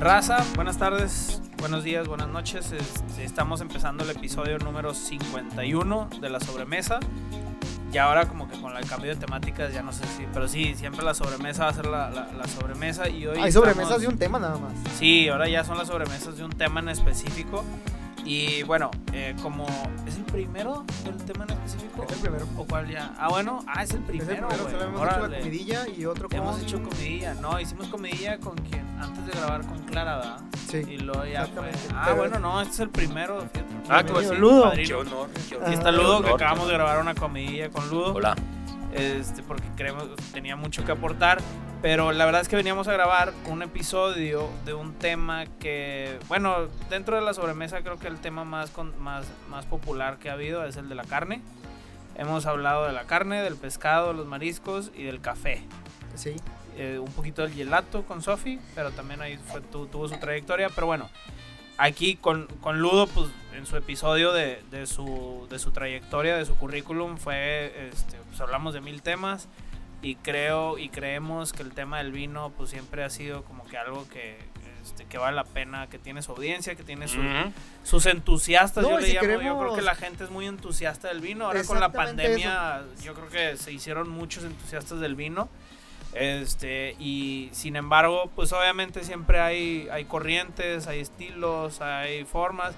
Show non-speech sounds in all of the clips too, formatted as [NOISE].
Raza, buenas tardes, buenos días, buenas noches. Este, estamos empezando el episodio número 51 de la sobremesa. Y ahora como que con el cambio de temáticas ya no sé si, pero sí, siempre la sobremesa va a ser la, la- la sobremesa y hoy... Hay sobremesas estamos- de un tema nada más. Sí, ahora ya son las sobremesas de un tema en específico. Y bueno, eh, como... ¿Es el primero del tema en específico? Es el primero. ¿O cuál ya? Ah, bueno, ah, es el Es el primero, primero, hemos hecho la Órale. comidilla y otro con... Hemos hecho comidilla, no, hicimos comidilla con quien antes de grabar con Clara, ¿verdad? Sí, Y luego ya fue. Ah, Pero- bueno, no, este es el primero. fíjate. Ah, ¿cómo Bienvenido, así? Ludo. Padrino. Qué honor. qué honor. Aquí está Ludo, que acabamos de grabar una comidilla con Ludo. Hola. Este, porque creemos tenía mucho que aportar. Pero la verdad es que veníamos a grabar un episodio de un tema que, bueno, dentro de la sobremesa creo que el tema más, con- más, más popular que ha habido es el de la carne. Hemos hablado de la carne, del pescado, los mariscos y del café. Sí. eh, un poquito del gelato con Sofi, pero también ahí fue, tu- tuvo su trayectoria. Pero bueno, aquí con, con Ludo, pues en su episodio de, de su, de su trayectoria, de su currículum, fue, este, pues hablamos de mil temas y creo y creemos que el tema del vino, pues siempre ha sido como que algo que, este, que vale la pena, que tiene su audiencia, que tiene su- Ujú. sus entusiastas, No, yo y le si llamo, yo creo queremos- que la gente es muy entusiasta del vino. Ahora con la pandemia, yo creo que se hicieron muchos entusiastas del vino. Este, y sin embargo, pues obviamente siempre hay, hay corrientes, hay estilos, hay formas.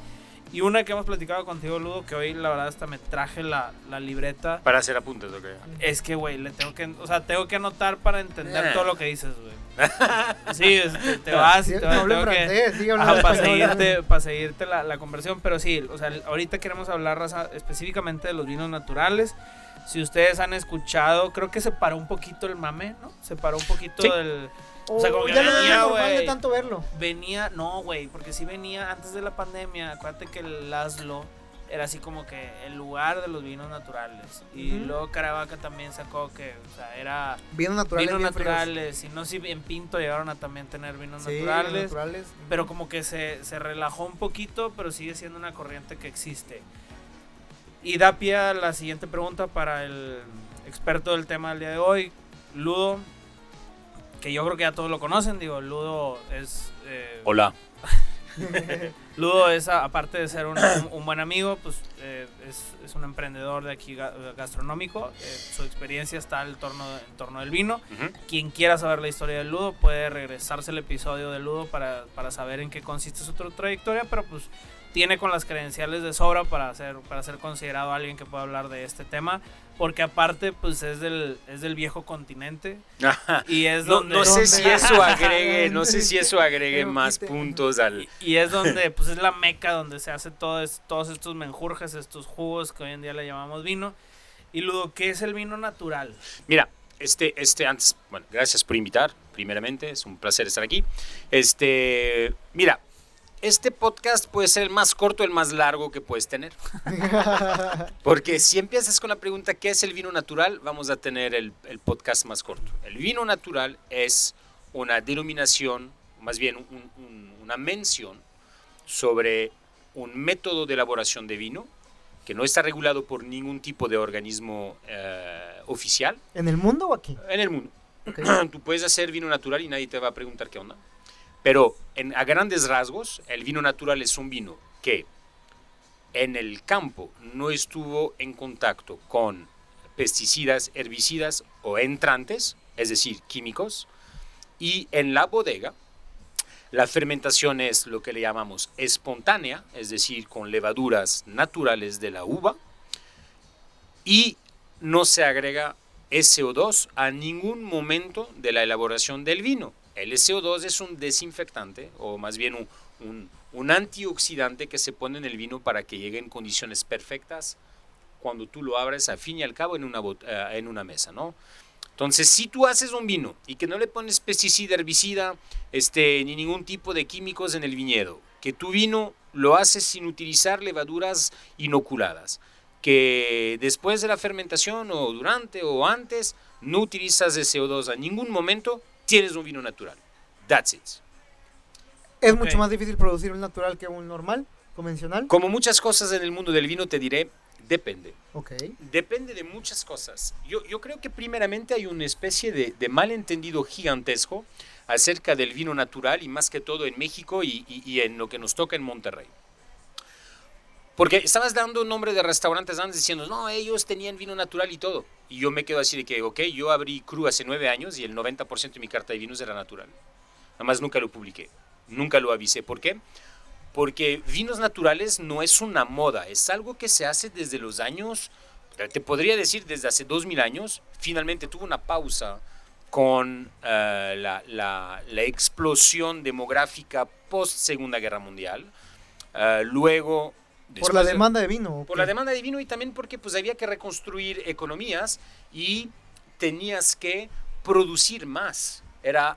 Y una que hemos platicado contigo, Ludo, que hoy la verdad hasta me traje la, la libreta. Para hacer apuntes, ok. Es que, güey, le tengo que, o sea, tengo que anotar para entender Eh. todo lo que dices, güey. [LAUGHS] Sí, es- te, te vas y Sí, te no vas. hablo en tengo que- francés, sí, en para seguirte, para seguirte la, la conversión, pero sí, o sea, ahorita queremos hablar raza, específicamente de los vinos naturales. Si ustedes han escuchado, creo que se paró un poquito el mame, ¿no? Se paró un poquito Sí. del... O O sea, como que ya no venía, de güey. tanto verlo. Venía, no, güey, porque sí venía antes de la pandemia. Acuérdate que el Laszlo era así como que el lugar de los vinos naturales. Y luego Caravaca también sacó que, o sea, era Vinos naturales. vinos bien fríos. naturales. Y no sé si en Pinto llegaron a también tener vinos Sí, naturales. naturales. Pero como que se, se relajó un poquito, pero sigue siendo una corriente que existe. Y da pie a la siguiente pregunta para el experto del tema del día de hoy, Ludo, que yo creo que ya todos lo conocen, digo, Ludo es... eh, Hola. [LAUGHS] Ludo es, aparte de ser un, buen amigo, pues eh, es, es un emprendedor de aquí ga- gastronómico. Eh, su experiencia está en torno, en torno del vino. Quien quiera saber la historia del Ludo puede regresarse al episodio del Ludo para, para saber en qué consiste su tra- trayectoria, pero pues tiene con las credenciales de sobra para ser, para ser considerado alguien que pueda hablar de este tema, porque aparte pues es del, es del viejo continente y es No, donde... no sé si [LAUGHS] eso agregue, no sé si eso agregue más puntos al. Y es donde, pues es la meca donde se hace todo es- todos estos menjurjes, estos jugos que hoy en día le llamamos vino. Y Ludo, ¿qué es el vino natural? Mira, este, este antes, bueno, gracias por invitar, primeramente, es un placer estar aquí. Este, mira, este podcast puede ser el más corto, el más largo que puedes tener. [LAUGHS] Porque si empiezas con la pregunta, ¿qué es el vino natural? Vamos a tener el, el podcast más corto. El vino natural es una denominación, más bien un- un- una mención sobre un método de elaboración de vino que no está regulado por ningún tipo de organismo eh, oficial ¿En el mundo o aquí? en el mundo. Ok. [CLEARS THROAT] Tú puedes hacer vino natural y nadie te va a preguntar qué onda. Pero a grandes rasgos, el vino natural es un vino que en el campo no estuvo en contacto con pesticidas, herbicidas o entrantes, es decir, químicos, y en la bodega la fermentación es lo que le llamamos espontánea, es decir, con levaduras naturales de la uva, y no se agrega SO2 a ningún momento de la elaboración del vino. El SO2 es un desinfectante, o más bien un, antioxidante que se pone en el vino para que llegue en condiciones perfectas cuando tú lo abres a fin y al cabo en una, bot- eh, en una mesa, ¿no? Entonces, si tú haces un vino y que no le pones pesticida, herbicida, este, ni ningún tipo de químicos en el viñedo, que tu vino lo haces sin utilizar levaduras inoculadas, que después de la fermentación o durante o antes no utilizas de CO2 a ningún momento, tienes un vino natural. That's it. Es mucho más difícil producir un natural que un normal, convencional. Como muchas cosas en el mundo del vino, te diré, Depende. Ok. Depende de muchas cosas. Yo, yo creo que primeramente hay una especie de, de malentendido gigantesco acerca del vino natural y más que todo en México y, y- y en lo que nos toca en Monterrey. Porque estabas dando nombre de restaurantes antes diciendo, no, ellos tenían vino natural y todo. Y yo me quedo así de que, ok, yo abrí Cru hace nueve años y el 90% de mi carta de vinos era natural. Nada más nunca lo publiqué, nunca lo avisé. ¿Por qué? Porque vinos naturales no es una moda, es algo que se hace desde los años, te podría decir desde hace 2000 años, finalmente tuvo una pausa con eh, la, la- la explosión demográfica post Segunda Guerra Mundial. Eh, luego... Por la demanda de vino. ¿o por la demanda de vino y también porque pues había que reconstruir economías y tenías que producir más. Era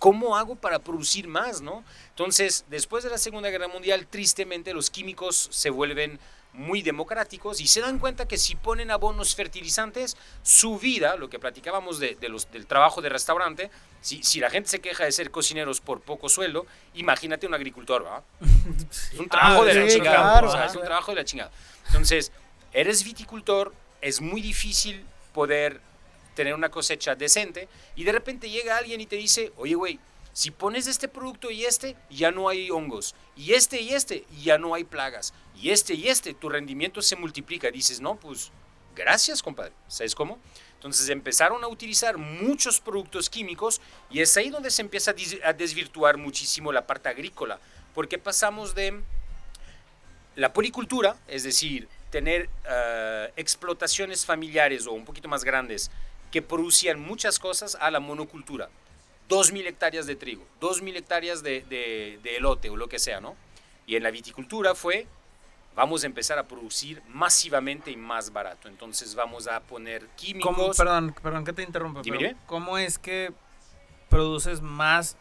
¿cómo hago para producir más, no? Entonces, después de la Segunda Guerra Mundial, tristemente los químicos se vuelven muy democráticos y se dan cuenta que si ponen abonos fertilizantes, su vida, lo que platicábamos de, de los, del trabajo de restaurante, si, si la gente se queja de ser cocineros por poco sueldo, imagínate un agricultor, ¿va? Es un [LAUGHS] trabajo Ah, de la sí, chingada. claro, o sea, es un trabajo de la chingada. Entonces, eres viticultor, es muy difícil poder tener una cosecha decente y de repente llega alguien y te dice, oye, güey, si pones este producto y este, ya no hay hongos. Y este y este, ya no hay plagas. Y este y este, tu rendimiento se multiplica. Dices, no, pues, gracias, compadre. ¿Sabes cómo? Entonces empezaron a utilizar muchos productos químicos y es ahí donde se empieza a, desvirtuar muchísimo la parte agrícola. Porque pasamos de la policultura, es decir, tener eh, explotaciones familiares o un poquito más grandes que producían muchas cosas a la monocultura. 2.000 hectáreas de trigo, 2.000 hectáreas de, de- de elote o lo que sea, ¿no? Y en la viticultura fue, vamos a empezar a producir masivamente y más barato. Entonces vamos a poner ¿Cómo, químicos. perdón, perdón que te interrumpa, Dime, pero dime. ¿cómo es que produces más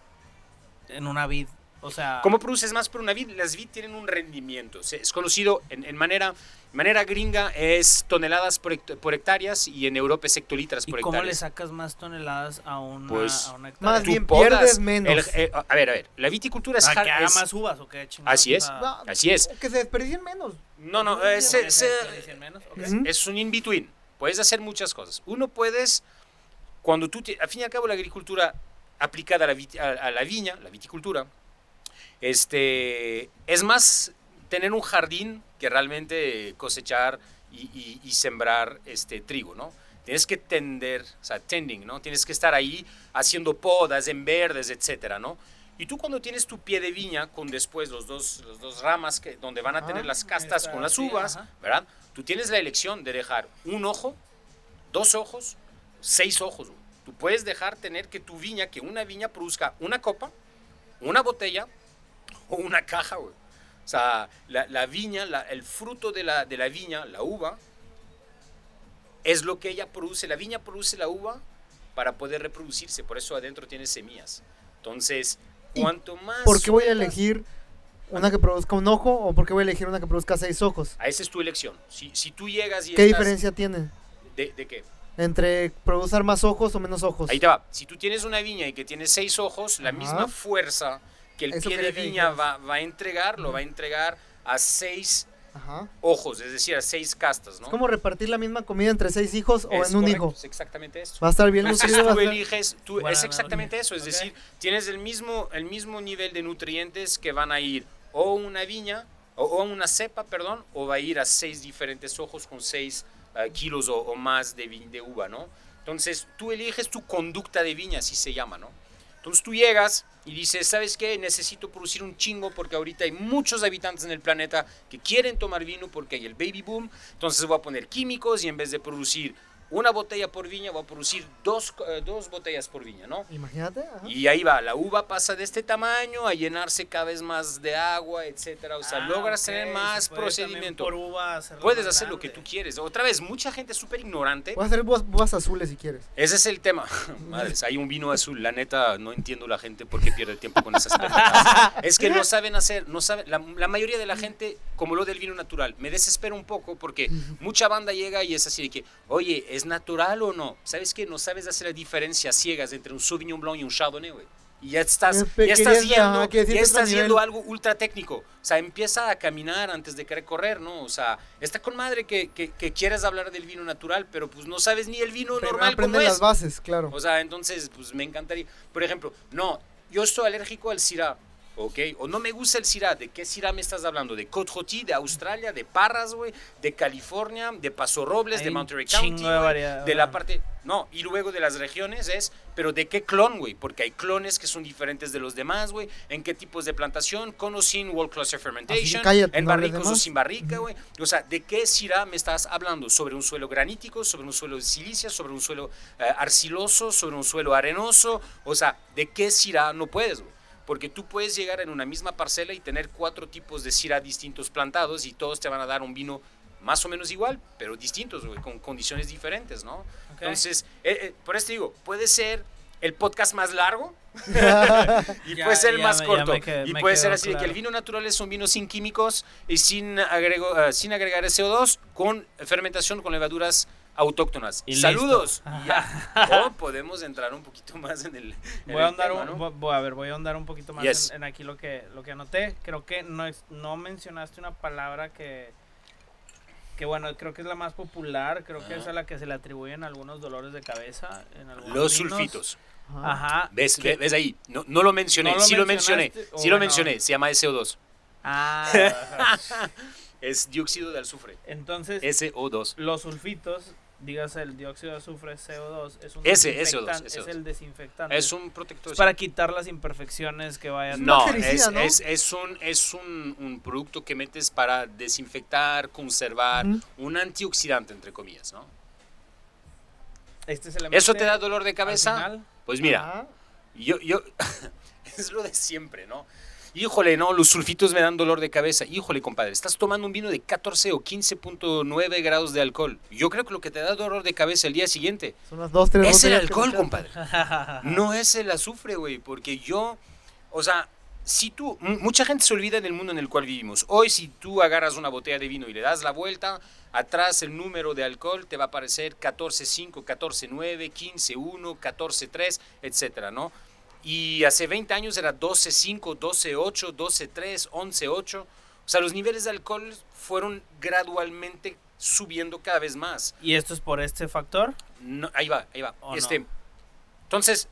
en una vid? O sea, ¿Cómo produces más por una vid? Las vid tienen un rendimiento. Es conocido en, en manera, manera gringa, es toneladas por, hect- por hectáreas y en Europa es hectolitras ¿y por cómo le sacas más toneladas a una, Pues, a una hectárea? Más bien podas pierdes menos. el- eh, a ver, a ver, la viticultura es... ¿Para har- que haga es- más uvas o qué chingados? Así es. Ah, Así es. Que se desperdicien menos. No, no, ¿que eh, se- se menos? Ok. Ujú. es un in-between. Puedes hacer muchas cosas. Uno puedes, cuando tú, te- al fin y al cabo, la agricultura aplicada a la, a- a la viña, la viticultura, este, es más tener un jardín que realmente cosechar y, y- y sembrar este, trigo, ¿no? Tienes que tender, o sea, tending, ¿no? Tienes que estar ahí haciendo podas en verdes, etcétera, ¿no? Y tú cuando tienes tu pie de viña con después los dos, los dos ramas que, donde van a tener Ah, las castas está, con las sí, uvas, ajá. ¿verdad? Tú tienes la elección de dejar un ojo, dos ojos, seis ojos. Tú puedes dejar tener que tu viña, que una viña produzca una copa, una botella o una caja, güey. O sea, la, la viña, la- el fruto de la, de la viña, la uva, es lo que ella produce. La viña produce la uva para poder reproducirse, por eso adentro tiene semillas. Entonces, ¿Y cuanto más... ¿Por qué voy a elegir una que produzca un ojo o por qué voy a elegir una que produzca seis ojos? A esa es tu elección. Si, si tú llegas y ¿Qué estás- diferencia tiene ¿De, de qué? entre producir más ojos o menos ojos? Ahí te va. Si tú tienes una viña y que tiene seis ojos, la Ajá. misma fuerza que el Eso pie de viña va, va a entregar, lo va a entregar a seis Ajá. ojos, es decir, a seis castas, ¿no? Es como repartir la misma comida entre seis hijos o Es en un correcto, hijo. Es exactamente eso. Va a estar bien Entonces tú estar- eliges, tú- es exactamente eso, es decir, tienes el mismo, el mismo nivel de nutrientes que van a ir o una viña, o, o una cepa, perdón, o va a ir a seis diferentes ojos con seis eh, kilos o, o más de, de uva, ¿no? Entonces tú eliges tu conducta de viña, así se llama, ¿no? Entonces tú llegas y dices, ¿sabes qué? Necesito producir un chingo porque ahorita hay muchos habitantes en el planeta que quieren tomar vino porque hay el baby boom. Entonces voy a poner químicos y en vez de producir una botella por viña, voy a producir dos, eh, dos botellas por viña, ¿no? Imagínate. ajá. Y ahí va, la uva pasa de este tamaño a llenarse cada vez más de agua, etcétera. O sea, Ah, logras tener más puede procedimiento. por uva hacerlo Puedes hacer lo que tú quieres. Otra vez, mucha gente es súper ignorante. Voy a hacer búas, búas azules si quieres. Ese es el tema. [LAUGHS] Madres, hay un vino azul. La neta, no entiendo la gente por qué pierde tiempo con esas pendejadas. Es que no saben hacer, no saben, la, la mayoría de la gente, como lo del vino natural, me desespera un poco porque mucha banda llega y es así de que, oye, ¿es natural o no? ¿Sabes qué? No sabes hacer la diferencia ciegas entre un Sauvignon Blanc y un Chardonnay, güey. y ya estás, ya estás yendo, ya estás yendo algo ultra técnico. O sea, empieza a caminar antes de querer correr, ¿no? O sea, está con madre que, que, que quieras hablar del vino natural, pero pues no sabes ni el vino Primero normal como es. las bases, claro. O sea, entonces, pues me encantaría. Por ejemplo, no, yo estoy alérgico al Syrah, ¿ok? O no me gusta el Syrah. ¿De qué Syrah me estás hablando? ¿De Côte de Australia, de Parras, güey? ¿De California, de Paso Robles, Hay de Monterey County? de variedad, de la parte. No, y luego de las regiones es, pero ¿de qué clon, güey? Porque hay clones que son diferentes de los demás, güey. ¿En qué tipos de plantación? Con o sin World Cluster Fermentation. cállate, en no barricos o sin barrica, güey. O sea, ¿de qué Syrah me estás hablando? ¿Sobre un suelo granítico? ¿Sobre un suelo de silicia? ¿Sobre un suelo eh, arciloso? ¿Sobre un suelo arenoso? O sea, ¿de qué Syrah no puedes, güey? Porque tú puedes llegar en una misma parcela y tener cuatro tipos de Syrah distintos plantados y todos te van a dar un vino más o menos igual, pero distintos, güey, con condiciones diferentes, ¿no? Entonces, eh, eh, por eso te digo, puede ser el podcast más largo [LAUGHS] y Ya- puede ser el más me- corto. y puede ser así de que el vino natural es un vino sin químicos y sin, agrego, eh, sin agregar CO2, con fermentación con levaduras autóctonas. Y Saludos. [LAUGHS] O podemos entrar un poquito más en el, en Voy el a, andar tema, un- ¿no? voy- a ver, voy a andar un poquito más Yes. en, en aquí lo que, lo que anoté. Creo que no, ex- no mencionaste una palabra que, que, bueno, creo que es la más popular. Creo que es a la que se le atribuyen algunos dolores de cabeza. En algunos Los vinos. sulfitos. Ajá. ¿Ves, ves ahí? No, no lo mencioné, ¿No lo sí lo mencioné. Sí lo mencioné, se llama SO2. Ah. [LAUGHS] Es dióxido de azufre. entonces, SO2. los sulfitos, dígase el dióxido de azufre CO2, es un Ese, desinfectante, SO2, es el desinfectante. Es un protector. Es para quitar las imperfecciones que vayan. No, es, ¿no? es, es un, es un, un producto que metes para desinfectar, conservar, un antioxidante, entre comillas, ¿no? Este se ¿Eso te da dolor de cabeza? Pues mira, Ajá. yo, yo, [LAUGHS] es lo de siempre, ¿no? Híjole, no, los sulfitos me dan dolor de cabeza. Híjole, compadre, estás tomando un vino de 14 o 15.9 grados de alcohol. Yo creo que lo que te da dolor de cabeza el día siguiente Son las dos, tres es el alcohol, compadre. No es el azufre, güey, porque yo, o sea, si tú, mucha gente se olvida del mundo en el cual vivimos. Hoy si tú agarras una botella de vino y le das la vuelta, atrás el número de alcohol te va a aparecer 14.5, 14.9, 15.1, 14.3, etcétera, ¿no? Y hace 20 años era 12.5, 12.8, 12.3, 11.8. O sea, los niveles de alcohol fueron gradualmente subiendo cada vez más. ¿Y esto es por este factor? No, ahí va, ahí va. ¿O este, no? Entonces,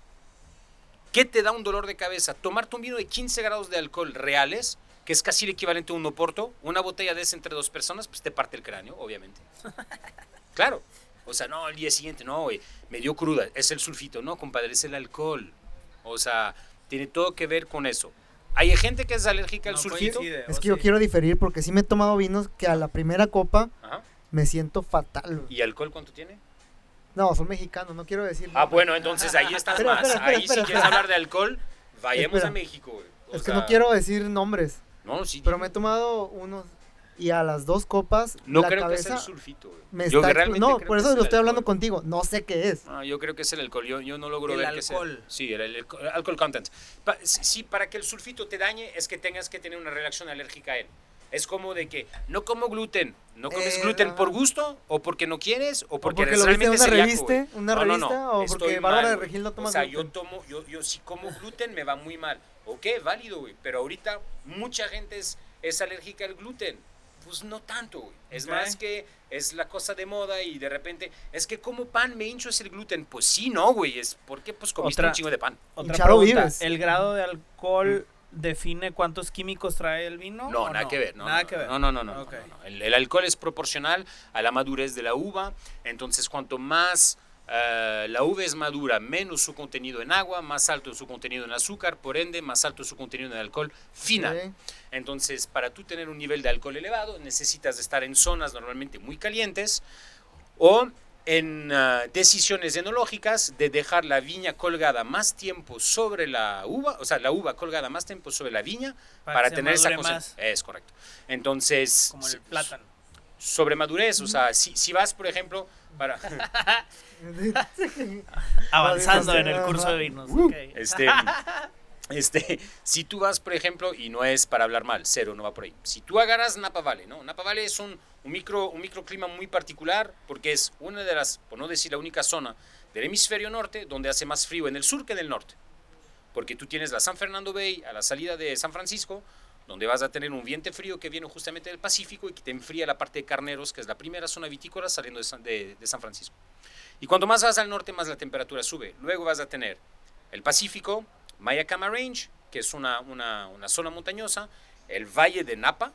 ¿qué te da un dolor de cabeza? Tomarte un vino de 15 grados de alcohol reales, que es casi el equivalente a un oporto, una botella de esa entre dos personas, pues te parte el cráneo, obviamente. [LAUGHS] claro. O sea, no, al día siguiente, no, güey, me dio cruda, es el sulfito. No, compadre, es el alcohol. O sea, tiene todo que ver con eso. Hay gente que es alérgica al No sulfito. coincide, Es ¿o que yo quiero diferir porque sí me he tomado vinos que a la primera copa Ajá. me siento fatal. ¿Y alcohol cuánto tiene? No, son mexicanos, no quiero decir. Ah, bueno, entonces ahí estás Espera, más. espera, espera, ahí espera, si quieres hablar de alcohol, vayamos Espera. a México, güey. O Es que no quiero decir nombres, No, sí. pero dime. me he tomado unos y a las dos copas No la creo cabeza que sea el sulfito, güey. me Yo está realmente No, creo por eso es lo el estoy hablando contigo, no sé qué es. No, yo creo que es el alcohol. Yo, yo no logro El ver que sea. alcohol. Sí, el, el- el alcohol content. Pa- sí, para que el sulfito te dañe es que tengas que tener una reacción alérgica a él. Es como de que no como gluten. ¿No comes Eh, gluten por gusto o porque no quieres o O porque, porque viste en realmente una revista, una No, no, revista no, o porque Bárbara de. Regil no toma O sea, gluten. yo tomo, yo, yo si como gluten me va muy mal. Ok, válido, güey. Pero ahorita mucha gente es, es alérgica al gluten. Pues no tanto, güey. Es más que es la cosa de moda y de repente, es que como pan me hincho es el gluten. Pues sí, no, güey. Es porque pues comiste Otra- un chingo de pan. Otra pregunta. vives. ¿El grado de alcohol define cuántos químicos trae el vino? No, nada que ver. No, nada no, que ver. No, no, no. no, Ok. no, no. El, el alcohol es proporcional a la madurez de la uva. Entonces, cuanto más eh, la uva es madura, menos su contenido en agua, más alto su contenido en azúcar, por ende, más alto su contenido en alcohol final. Ok. Entonces, para tú tener un nivel de alcohol elevado, necesitas estar en zonas normalmente muy calientes o en ah, decisiones enológicas de dejar la viña colgada más tiempo sobre la uva, o sea, la uva colgada más tiempo sobre la viña Para tener esa concentración. Es correcto. Entonces, Como el plátano. sobre madurez, o sea, si, si vas, por ejemplo, para [LAUGHS] [LAUGHS] [LAUGHS] Avanzando en el curso de vinos. Uh, este, este, si tú vas, por ejemplo, y no es para hablar mal, cero, no va por ahí. Si tú agarras Napa Valley, ¿no? Napa Valley es un, un, micro, un microclima muy particular porque es una de las, por no decir la única zona del hemisferio norte donde hace más frío en el sur que en el norte. porque tú tienes la San Fernando Bay a la salida de San Francisco, donde vas a tener un viento frío que viene justamente del Pacífico y que te enfría la parte de Carneros, que es la primera zona vitícola saliendo de San, de- de San Francisco. Y cuanto más vas al norte, más la temperatura sube. Luego vas a tener el Pacífico, Mayacama Range, que es una, una, zona montañosa, el Valle de Napa,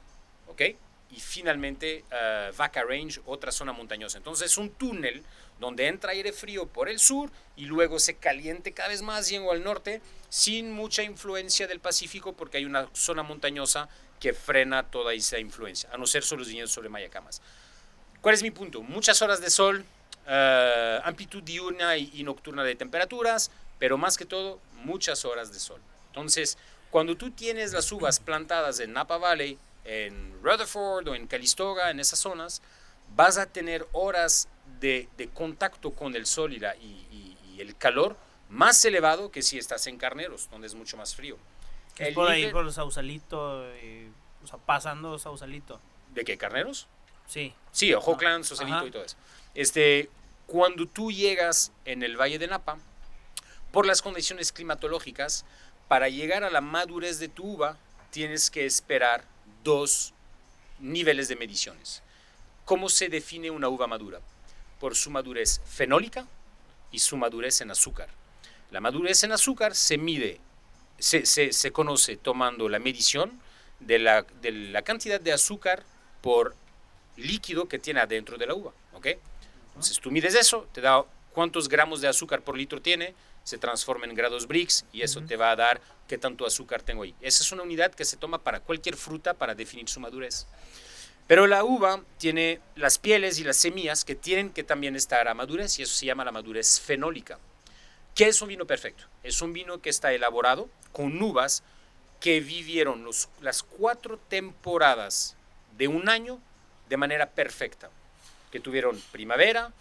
¿ok? Y finalmente eh, Vaca Range, otra zona montañosa. Entonces es un túnel donde entra aire frío por el sur y luego se caliente cada vez más yendo al norte sin mucha influencia del Pacífico porque hay una zona montañosa que frena toda esa influencia, a no ser solo los viñedos sobre Mayacamas. ¿Cuál es mi punto? Muchas horas de sol, eh, amplitud diurna y, y nocturna de temperaturas, pero más que todo, muchas horas de sol. Entonces, cuando tú tienes las uvas plantadas en Napa Valley, en Rutherford o en Calistoga, en esas zonas, vas a tener horas de, de contacto con el sol y, la- y- y- y el calor más elevado que si estás en Carneros, donde es mucho más frío. Es El por ahí, nivel- por Sausalito, y, o sea, pasando Sausalito. ¿De qué? ¿Carneros? Sí. Sí, Ojoklán, Sausalito Ajá. y todo eso. Este, cuando tú llegas en el Valle de Napa, por las condiciones climatológicas, para llegar a la madurez de tu uva, tienes que esperar dos niveles de mediciones. ¿Cómo se define una uva madura? Por su madurez fenólica y su madurez en azúcar. La madurez en azúcar se mide, se, se- se conoce tomando la medición de la, de la cantidad de azúcar por líquido que tiene adentro de la uva, ¿ok? Entonces tú mides eso, te da cuántos gramos de azúcar por litro tiene, se transforma en grados Brix y eso te va a dar qué tanto azúcar tengo ahí. Esa es una unidad que se toma para cualquier fruta para definir su madurez. Pero la uva tiene las pieles y las semillas que tienen que también estar a madurez y eso se llama la madurez fenólica. ¿Qué es un vino perfecto? Es un vino que está elaborado con uvas que vivieron los- las cuatro temporadas de un año de manera perfecta, que tuvieron primavera,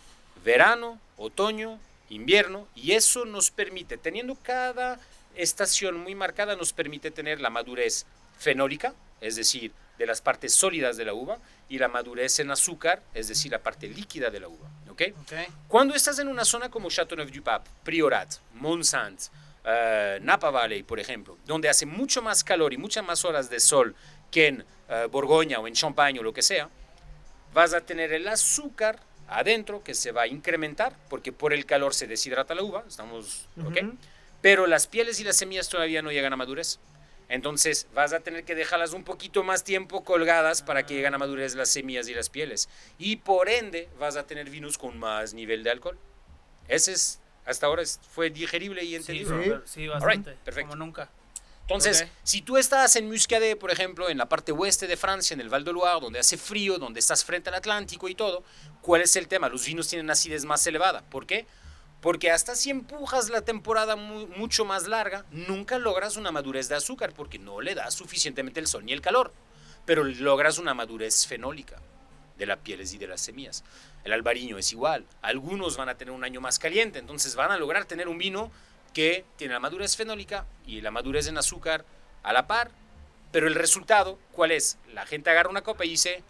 verano, otoño, invierno, y eso nos permite, teniendo cada estación muy marcada, nos permite tener la madurez fenólica, es decir, de las partes sólidas de la uva, y la madurez en azúcar, es decir, la parte líquida de la uva. ¿ok? Ok. Cuando estás en una zona como Châteauneuf-du-Pape, Priorat, Mont-Saint, eh, Napa Valley, por ejemplo, donde hace mucho más calor y muchas más horas de sol que en eh, Borgoña o en Champagne o lo que sea, vas a tener el azúcar adentro que se va a incrementar porque por el calor se deshidrata la uva, estamos, ¿ok? Pero las pieles y las semillas todavía no llegan a madurez. Entonces vas a tener que dejarlas un poquito más tiempo colgadas para que lleguen a madurez las semillas y las pieles. Y por ende vas a tener vinos con más nivel de alcohol. Ese es, hasta ahora es- fue digerible y entendible. Sí. sí, sí, bastante. perfecto. Como nunca. Entonces, si tú estás en Muscadet, por ejemplo, en la parte oeste de Francia, en el Val de Loire, donde hace frío, donde estás frente al Atlántico y todo, ¿cuál es el tema? Los vinos tienen acidez más elevada. ¿Por qué? Porque hasta si empujas la temporada mu- mucho más larga, nunca logras una madurez de azúcar porque no le das suficientemente el sol ni el calor. Pero logras una madurez fenólica de las pieles y de las semillas. El albariño es igual. Algunos van a tener un año más caliente, entonces van a lograr tener un vino que tiene la madurez fenólica y la madurez en azúcar a la par. Pero el resultado, ¿cuál es? La gente agarra una copa y dice,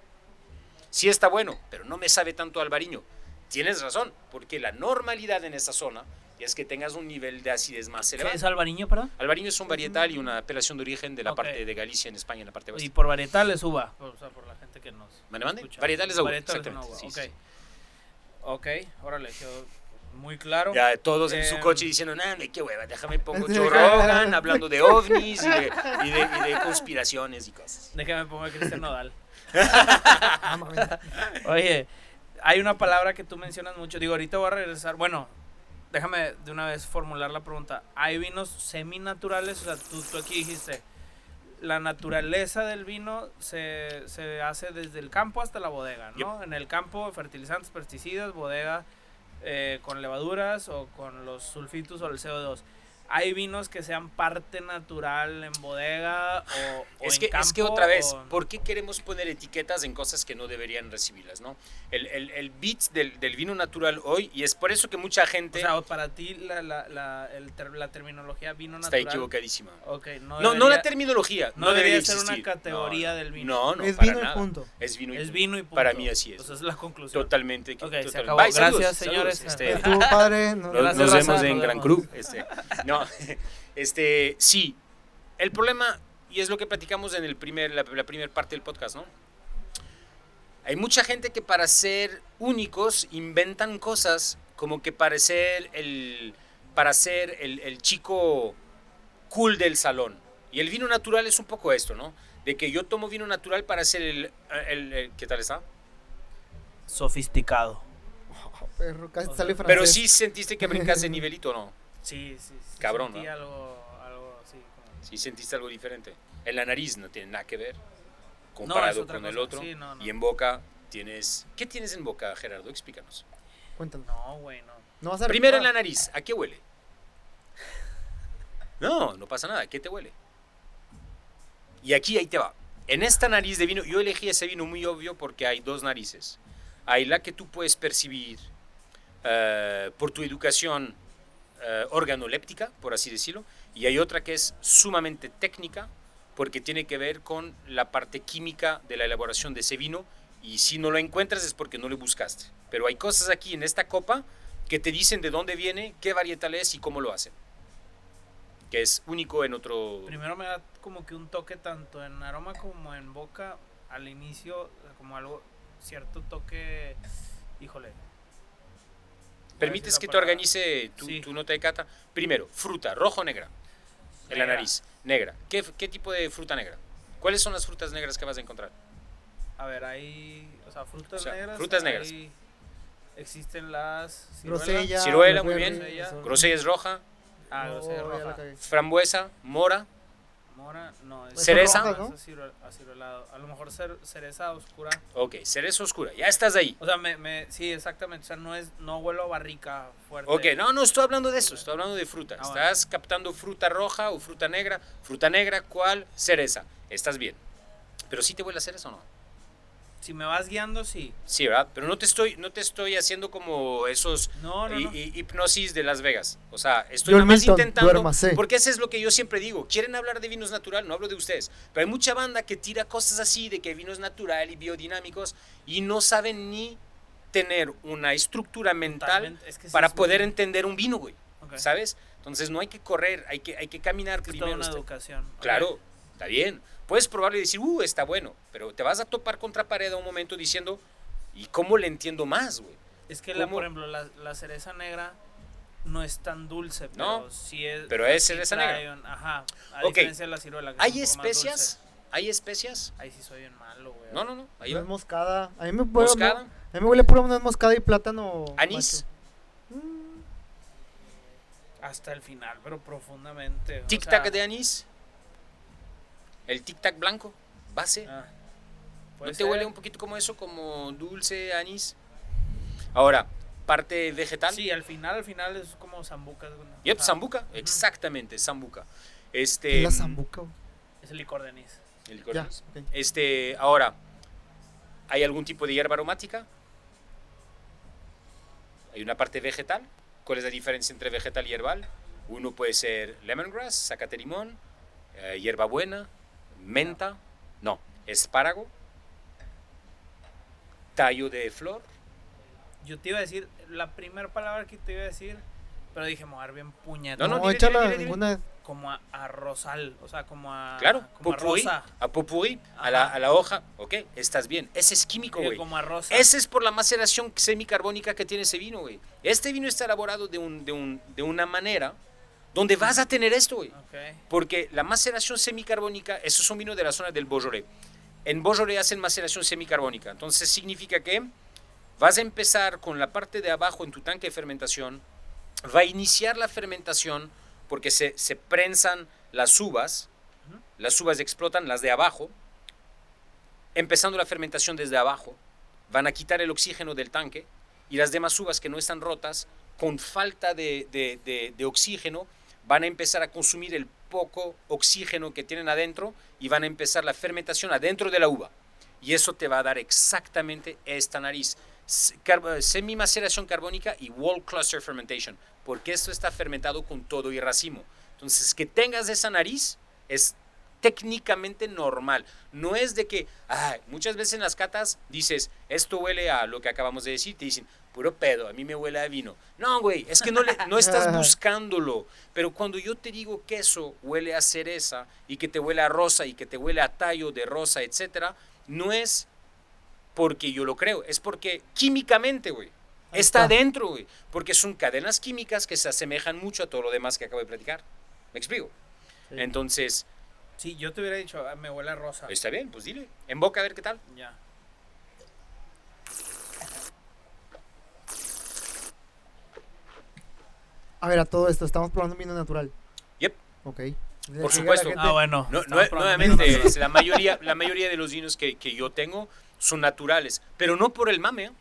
sí está bueno, pero no me sabe tanto albariño. Tienes razón, porque la normalidad en esa zona es que tengas un nivel de acidez más ¿Qué elevado. es albariño, perdón? Albariño es un varietal y una apelación de origen de la Ok. parte de Galicia en España, en la parte Y oeste. por varietal es uva. O sea, por la gente que nos. ¿Mande, mande? escucha. Varietales de uva, Varietales exactamente, uva, sí, ok. sí. Ok, órale, quedó muy claro. Ya todos en su Eh, coche diciendo, hombre, qué hueva, déjame pongo Joe. Rogan [LAUGHS] hablando de [LAUGHS] ovnis y de, y de- y de conspiraciones y cosas. Déjame pongo a Cristian Nodal. [LAUGHS] Ah. Oye, hay una palabra que tú mencionas mucho. Digo, ahorita voy a regresar. Bueno, déjame de una vez formular la pregunta. ¿Hay vinos seminaturales? O sea, tú, tú aquí dijiste, la naturaleza del vino se, se hace desde el campo hasta la bodega, ¿no? En el campo, fertilizantes, pesticidas, bodega eh, con levaduras o con los sulfitos o el CO2. ¿Hay vinos que sean parte natural en bodega o, o Es en que, es que campo, otra vez, o- ¿por qué queremos poner etiquetas en cosas que no deberían recibirlas? ¿no? El, el, el bits del, del vino natural hoy, y es por eso que mucha O gente sea, para ti la, la, la, el ter- la terminología vino está natural. equivocadísima. Ok, no, No, no debería- la terminología. no No, debería debería ser una categoría No, no. del vino. No, no, es para vino y nada. punto. Es vino y Es punto. vino y punto. Para mí así es. Pues esa es la conclusión. Totalmente. Ok, se total- acabó. Bye, Gracias, saludos, señores. saludos, este, padre, no- nos, Gracias, nos raza, vemos nos en Gran vemos. Cru. Este. No, No, [LAUGHS] este, sí. El problema, y es lo que platicamos en el primer, la, la primera parte del podcast, ¿no? Hay mucha gente que para ser únicos inventan cosas como que para ser el, para ser el, el chico cool del salón. Y el vino natural es un poco esto, ¿no? De que yo tomo vino natural para ser el... el- el- ¿Qué tal está? Sofisticado. Perro, casi O te sea, sale Pero sí sentiste que brincaste de nivelito, ¿no? Sí, sí. sí Cabrón, sentí ¿no? algo, algo así. como- Sí sentiste algo diferente. En la nariz no tiene nada que ver No, comparado otra con el cosa. otro. Sí, no, no. Y en boca tienes... ¿Qué tienes en boca, Gerardo? Explícanos. Cuéntanos. No, güey, no. No vas a Primero en la nariz, ¿a qué huele? [LAUGHS] No, no pasa nada, ¿qué te huele? Y aquí ahí te va. En esta nariz de vino, yo elegí ese vino muy obvio porque hay dos narices. Hay la que tú puedes percibir eh, por tu educación eh, organoléptica, por así decirlo, y hay otra que es sumamente técnica porque tiene que ver con la parte química de la elaboración de ese vino y si no lo encuentras es porque no lo buscaste. Pero hay cosas aquí en esta copa que te dicen de dónde viene, qué varietal es y cómo lo hacen. Que es único en otro... Primero me da como que un toque tanto en aroma como en boca al inicio, como algo, cierto toque, híjole. ¿Permites que te organice tu, Sí. tu nota de cata? Primero, fruta, rojo o negra. En la nariz, negra. ¿Qué, ¿Qué tipo de fruta negra? ¿Cuáles son las frutas negras que vas a encontrar? A ver, hay, o sea, frutas O sea, negras. frutas negras. hay- existen las Grosella. Ciruela, muy bien. Grosella es roja, Ah, grosella la roja. frambuesa, mora, Mora, no, es Cereza. ¿no? acirolado. A lo mejor cer- cereza oscura. ok, cereza oscura, ya estás ahí. O sea, me, me, sí, exactamente. O sea, no es, no huelo a barrica fuerte. Ok, no, no estoy hablando de eso, estoy hablando de fruta. Ah, bueno. Estás captando fruta roja o fruta negra. Fruta negra, ¿cuál? Cereza. Estás bien. Pero sí te huele a cereza o no? Si me vas guiando, sí. Sí, ¿verdad? Pero no te estoy, no te estoy haciendo como esos No, no, hi- no. hi- hipnosis de Las Vegas. O sea, estoy nada más intentando. duérmase. Porque eso es lo que yo siempre digo. Quieren hablar de vinos natural, no hablo de ustedes. Pero hay mucha banda que tira cosas así de que vino es natural y biodinámicos y no saben ni tener una estructura mental es que sí para es poder muy- entender un vino, güey. Ok. ¿Sabes? Entonces no hay que correr, hay que, hay que caminar Es toda primero. una educación. Claro, está bien. Puedes probarlo y decir, uh, está bueno, pero te vas a topar contra pared a un momento diciendo, ¿y cómo le entiendo más, güey? Es que, la, por ejemplo, la, la cereza negra no es tan dulce, pero No, sí es. pero es cereza negra. un- ajá. A Ok. diferencia de la ciruela. que ¿Hay especias? ¿Hay especias? Ahí sí soy bien malo, güey. No, no, no. Ahí No va. es moscada. A mí me huele, Moscada, a mí me huele puro nuez moscada y plátano. anís. Mm, Hasta el final, pero profundamente. o tic-tac sea, de anís. El tic-tac blanco, base. ah, ¿No te ser. huele un poquito como eso, como dulce, anís? Ahora, parte vegetal. Sí, al final, al final es como zambuca. Yep, Ujú. exactamente, sambuca. ¿qué Este, es la zambuca? güey? Es el licor de anís. el licor Ya, de anís. Este, ahora, ¿hay algún tipo de hierba aromática? Hay una parte vegetal. ¿Cuál es la diferencia entre vegetal y herbal? Uno puede ser lemongrass, zacate limón, eh, hierbabuena, menta, no, espárrago, tallo de flor. Yo te iba a decir, la primera palabra que te iba a decir, pero dije, dar bien puñeta. No, no, No, dile, échala dile, dile. Como a, a rosal, o sea, como a. Claro, como a rosa. a popurrí, a la, a la hoja, ok, estás bien. Ese es químico, güey. como a rosa. Ese es por la maceración semicarbónica que tiene ese vino, güey. Este vino está elaborado de, un, de, un, de una manera donde vas a tener esto, güey. Ok. Porque la maceración semicarbónica, eso es un vino de la zona del Beaujolais. En Beaujolais hacen maceración semicarbónica. Entonces significa que vas a empezar con la parte de abajo en tu tanque de fermentación, va a iniciar la fermentación porque se, se prensan las uvas, Ujú. las uvas explotan, las de abajo, empezando la fermentación desde abajo, van a quitar el oxígeno del tanque y las demás uvas que no están rotas, con falta de, de- de- de oxígeno, van a empezar a consumir el poco oxígeno que tienen adentro y van a empezar la fermentación adentro de la uva. Y eso te va a dar exactamente esta nariz. Semimaceración carbónica y wall cluster fermentation, porque esto está fermentado con todo y racimo. Entonces, que tengas esa nariz es técnicamente normal. No es de que, ay, muchas veces en las catas dices, esto huele a lo que acabamos de decir, te dicen, puro pedo, a mí me huele a vino. No, güey, es que no, le- no estás [LAUGHS] buscándolo. Pero cuando yo te digo queso huele a cereza y que te huele a rosa y que te huele a tallo de rosa, etcétera, no es porque yo lo creo, es porque químicamente, güey, está está. dentro, güey. Porque son cadenas químicas que se asemejan mucho a todo lo demás que acabo de platicar. ¿Me explico? Sí. Entonces, Sí, yo te hubiera dicho, ah, me huele a rosa. está bien, pues dile. En boca a ver qué tal. Ya. A ver, a todo esto, estamos probando un vino natural. Yep. Ok. Por supuesto. Ah, bueno. No, probando nuevamente, la, mayoría, la mayoría de los vinos que, que yo tengo son naturales, pero no por el mame, ¿eh?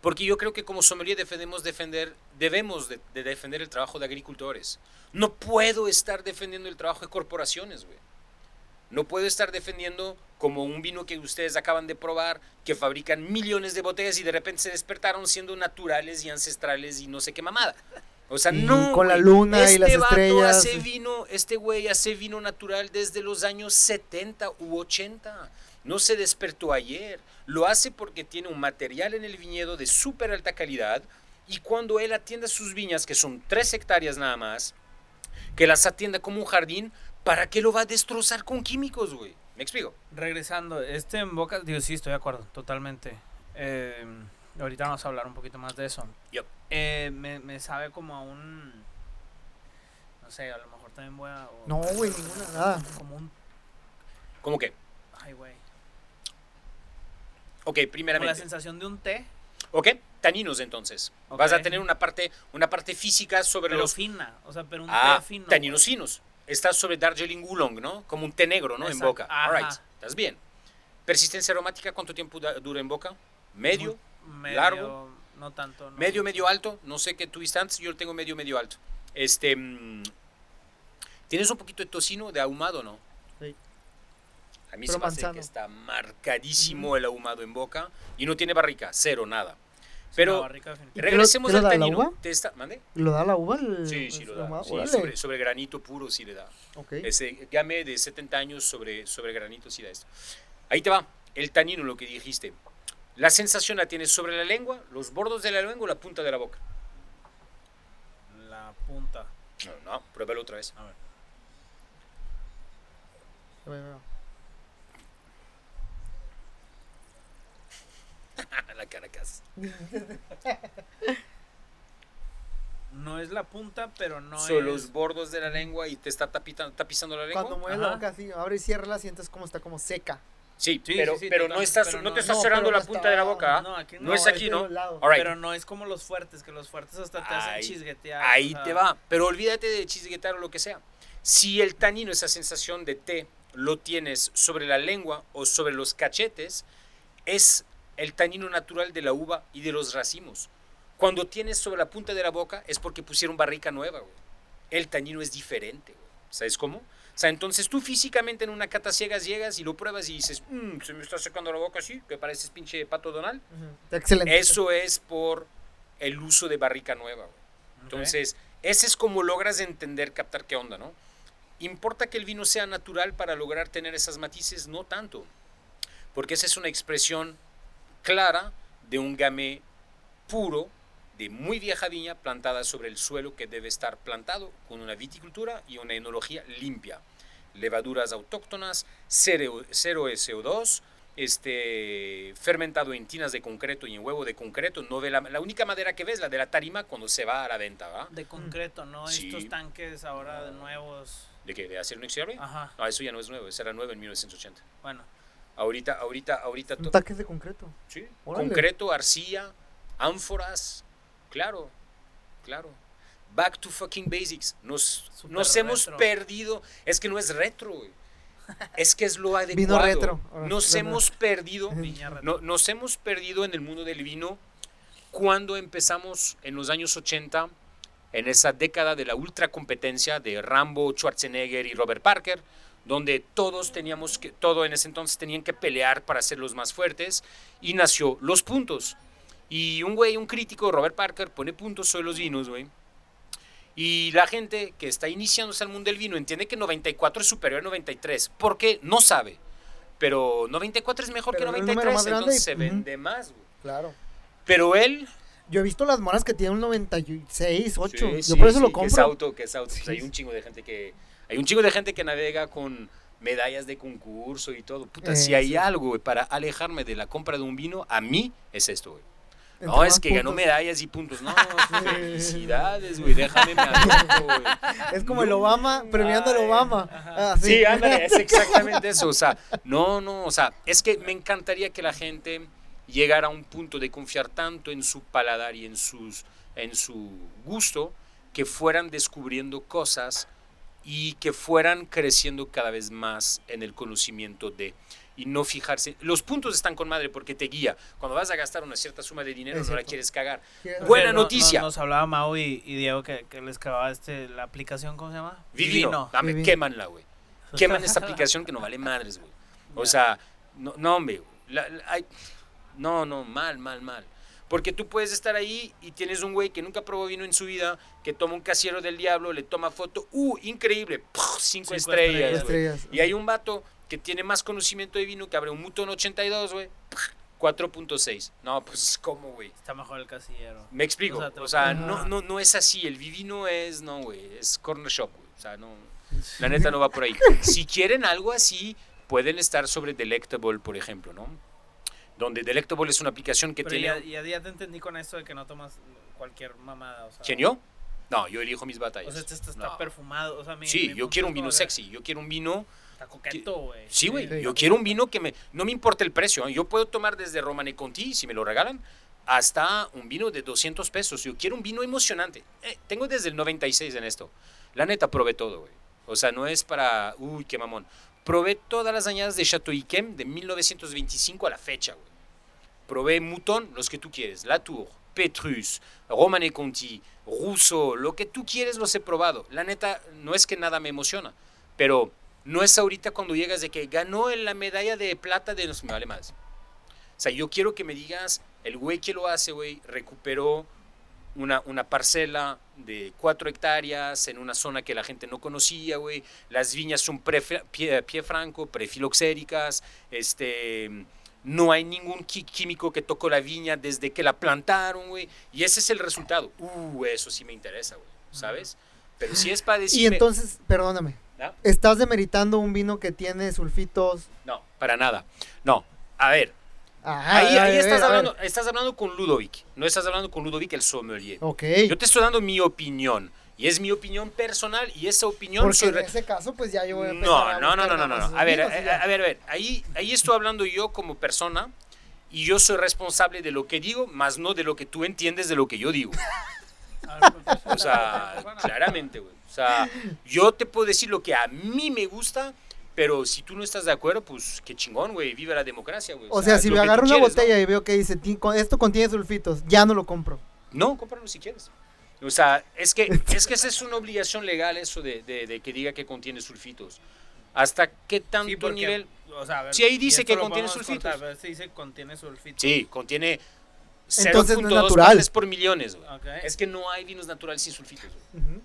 porque yo creo que como sommelier defendemos defender, debemos de, de defender el trabajo de agricultores. No puedo estar defendiendo el trabajo de corporaciones, güey. No puedo estar defendiendo como un vino que ustedes acaban de probar, que fabrican millones de botellas y de repente se despertaron siendo naturales y ancestrales y no sé qué mamada. O sea, Y no. con la luna y este las vato estrellas. hace vino, este güey hace vino natural desde los años 70 u 80. No se despertó ayer. Lo hace porque tiene un material en el viñedo de súper alta calidad. Y cuando él atienda sus viñas, que son tres hectáreas nada más, que las atienda como un jardín, ¿para qué lo va a destrozar con químicos, güey? ¿Me explico? Regresando, este en boca, digo, sí, estoy de acuerdo, totalmente. Eh, ahorita vamos a hablar un poquito más de eso. Yep. Eh, me, me sabe como a un. No sé, a lo mejor también voy a. o- No, güey, ninguna, nada. Como un. ¿Cómo que? Ay, güey. Ok, Como la primeramente. sensación de un té, Ok, taninos entonces. Vas a tener una parte, una parte física sobre pero los fina. O sea, pero un Ah, té fino. taninos finos. Estás sobre Darjeeling Oolong, ¿no? Como un té negro, ¿no? En Exacto. boca. Ajá. All right. Estás bien. Persistencia aromática, ¿cuánto tiempo da- dura en boca? Medio, Medio, largo. No tanto. no. medio, medio alto. No sé qué tuviste antes, yo lo tengo medio, medio alto. Este, mm, ¿tienes un poquito de tocino, de ahumado, no? Sí. A mí Pero se me hace que está marcadísimo el ahumado en boca y no tiene barrica, cero, nada. Pero la barrica definitivamente. ¿Y qué lo- regresemos al da, la tanino. está- ¿mande? ¿Lo da la uva? el- Sí, sí el lo da. Sí, sobre, sobre granito puro sí le da. Ok. Ese game de 70 años sobre, sobre granito sí da esto. Ahí te va, el tanino, lo que dijiste. La sensación la tienes sobre la lengua, los bordos de la lengua o la punta de la boca. La punta. No, no, pruébalo otra vez. A ver. [LAUGHS] La Caracas. [LAUGHS] No es la punta, pero no Son es. los bordos de la lengua y te está tapita- tapizando la lengua. Cuando mueves la Ajá. boca así, abre y cierra la sientes como está como seca. Sí, Sí, pero, sí, pero no, estás, pero no, no- te estás no, cerrando la punta de la boca. No, aquí es aquí, ¿no? right. Pero no es como los fuertes, que los fuertes hasta te hacen Ahí- chisguetear. Ahí te va. Pero olvídate de chisguetar o lo que sea. Si el tanino, esa sensación de té, lo tienes sobre la lengua o sobre los cachetes, es el tanino natural de la uva y de los racimos. Cuando tienes sobre la punta de la boca es porque pusieron barrica nueva, güey. El tanino es diferente, güey. ¿Sabes cómo? Sea, entonces tú físicamente en una cata ciegas llegas y lo pruebas y dices, "Mm, se me está secando la boca así, que pareces pinche pato Donald. Ujú. Excelente. Eso es por el uso de barrica nueva, güey. Entonces, ese es como logras entender, captar qué onda, ¿no? ¿Importa que el vino sea natural para lograr tener esas matices? No tanto, porque esa es una expresión clara de un game puro, de muy vieja viña plantada sobre el suelo que debe estar plantado con una viticultura y una enología limpia. Levaduras autóctonas, cero, cero SO2, este, fermentado en tinas de concreto y en huevo de concreto. No de la, la única madera que ves, la de la tarima, cuando se va a la venta, ¿va? De concreto, ¿no? Sí. Estos tanques ahora de nuevos. ¿De qué? ¿De acero inoxidable? Ajá. No, eso ya no es nuevo, eso era nuevo en 1980. Bueno, Ahorita, ahorita, ahorita... Taques de concreto. Sí, Órale. concreto, arcilla, ánforas, claro, claro. Back to fucking basics. Nos, nos hemos retro. perdido. Es que no es retro, güey. Es que es lo [LAUGHS] adecuado. retro. Ahora, Nos vino- hemos perdido. Viña retro. no- nos hemos perdido en el mundo del vino cuando empezamos en los años 80, en esa década de la ultracompetencia de Rambo, Schwarzenegger y Robert Parker, donde todos teníamos que, todo en ese entonces tenían que pelear para ser los más fuertes, y nació Los Puntos. Y un güey, un crítico, Robert Parker, pone puntos sobre los vinos, güey. Y la gente que está iniciándose al mundo del vino entiende que 94 es superior a 93, porque no sabe. Pero 94 es mejor Pero que es el número 93, más entonces y- se vende más, güey. Claro. Pero él Yo he visto las moras que tienen un 96, 8. Sí, Yo sí, por eso sí, lo Que es compro. auto, que es auto. Pues hay un chingo de gente que hay un chingo de gente que navega con medallas de concurso y todo. Puta, Eh, si hay sí. algo güey, para alejarme de la compra de un vino, a mí es esto, güey. No, es que ganó medallas y puntos. No, [LAUGHS] felicidades, güey. Déjame me güey. Es como el Obama premiando al Obama. Ah, Sí, ándale, es [LAUGHS] exactamente eso. O sea, no, no, o sea, es que me encantaría que la gente llegara a un punto de confiar tanto en su paladar y en, sus, en su gusto que fueran descubriendo cosas y que fueran creciendo cada vez más en el conocimiento de y no fijarse. Los puntos están con madre porque te guía. Cuando vas a gastar una cierta suma de dinero, no la quieres cagar. Quiero- Buena No- no- noticia. nos hablaba Mau y, y Diego que, que les acababa este, la aplicación, ¿cómo se llama? Vivino. Dame, Vivino. quémanla, güey. [LAUGHS] Queman esta aplicación que no vale madres, güey. O sea, no, no hombre. La- la- ay, no, no, mal, mal, mal. Porque tú puedes estar ahí y tienes un güey que nunca probó vino en su vida, que toma un casillero del diablo, le toma foto, ¡uh! Increíble, ¡puf! cinco, Cinco estrellas, estrellas. Y hay un vato que tiene más conocimiento de vino que abre un Muton 82, güey, ¡puf! 4.6. No, pues, ¿cómo, güey? Está mejor el casillero. Me explico. O sea, O sea, no, no, no es así. El vivino es, no, güey, es corner shop, güey. O sea, no. La neta no va por ahí. Si quieren algo así, pueden estar sobre Delectable, por ejemplo, ¿no? Donde Delectable es una aplicación que Pero tiene... ya, ya, ya te entendí con esto de que no tomas cualquier mamada. O sea, ¿Quién yo? No, yo elijo mis batallas. O sea, este está, está No. perfumado. O sea, mi, Sí, mi yo quiero un vino sexy. Yo quiero un vino... Está coqueto, güey. Sí, güey. Sí. Yo quiero un vino que me... No me importa el precio. ¿eh? Yo puedo tomar desde Romane Conti, si me lo regalan, hasta un vino de 200 pesos. Yo quiero un vino emocionante. Eh, tengo desde el 96 en esto. La neta, probé todo, güey. O sea, no es para... Uy, qué mamón. Probé todas las añadas de Chateau Yquem de 1925 a la fecha, güey. Probé Mouton, los que tú quieres. Latour, Petrus, Romane Conti, Rousseau, lo que tú quieres los he probado. La neta, no es que nada me emociona, pero no es ahorita cuando llegas de que ganó en la medalla de plata de los me vale más. O sea, yo quiero que me digas, el güey que lo hace, güey, recuperó una, una parcela de cuatro hectáreas en una zona que la gente no conocía, güey. Las viñas son pre- pie, pie franco, prefiloxéricas, este, no hay ningún químico que tocó la viña desde que la plantaron, güey. Y ese es el resultado. Uh, eso sí me interesa, güey, ¿sabes? Pero si es para Y decirme... entonces, perdóname, ¿no? estás demeritando un vino que tiene sulfitos. No, para nada. No, a ver, Ajá, ahí, a ahí ver, estás, a ver. hablando, estás hablando con Ludovic, no estás hablando con Ludovic el sommelier. Ok. Yo te estoy dando mi opinión, y es mi opinión personal, y esa opinión Porque soy en ese caso, pues ya yo voy a No, a no, no, no, no, no. A ver, esos a, ver, a ver, ahí, ahí estoy hablando yo como persona, y yo soy responsable de lo que digo, más no de lo que tú entiendes de lo que yo digo. [LAUGHS] O sea, claramente, güey. O sea, yo te puedo decir lo que a mí me gusta, pero si tú no estás de acuerdo, pues qué chingón, güey. Vive la democracia, güey. O sea, si me agarro una quieres, ¿no? botella y veo que dice, "Ti- con- esto contiene sulfitos, ya no lo compro. No, cómpralo si quieres. O sea, es que, es que esa es una obligación legal eso de, de- de que diga que contiene sulfitos. ¿Hasta qué tanto Sí, porque, nivel? o sea, ver, Sí, ahí dice que contiene sulfitos. cortar, pero este dice que contiene sulfitos. Sí, contiene Entonces no es 0.2 natural. partes por millones. güey. Ok. Es que no hay vinos naturales sin sulfitos. güey. Ujú.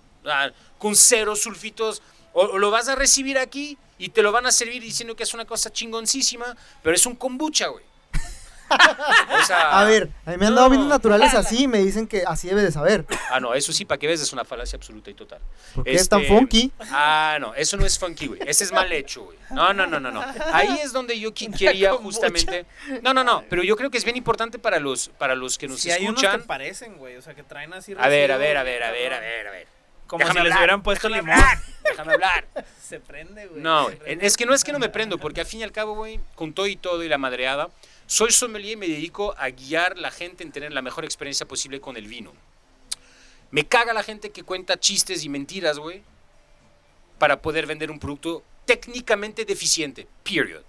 Con cero sulfitos. O, o lo vas a recibir aquí y te lo van a servir diciendo que es una cosa chingoncísima, pero es un kombucha, güey. [LAUGHS] O sea, A ver, a mí me han no. dado vinos naturales así y me dicen que así debe de saber. Ah, no, eso sí, para que veas, es una falacia absoluta y total. Porque es tan Este, funky. Ah, no, eso no es funky, güey. Ese es mal hecho, güey. No, no, no, no, no. Ahí es donde yo quería justamente. No, no, no, pero yo creo que es bien importante para los, para los que nos Si hay unos escuchan. que parecen, güey, o sea, que traen así A ver, a ver, a ver, a ver, a ver, a ver. Como Déjame si les hablar, hubieran puesto déjame limón. hablar, [LAUGHS] Déjame hablar. Se prende, güey. No, prende. es que no es que no me prendo, porque al fin y al cabo, güey, con todo y todo y la madreada, soy sommelier y me dedico a guiar la gente en tener la mejor experiencia posible con el vino. Me caga la gente que cuenta chistes y mentiras, güey, para poder vender un producto técnicamente deficiente, period.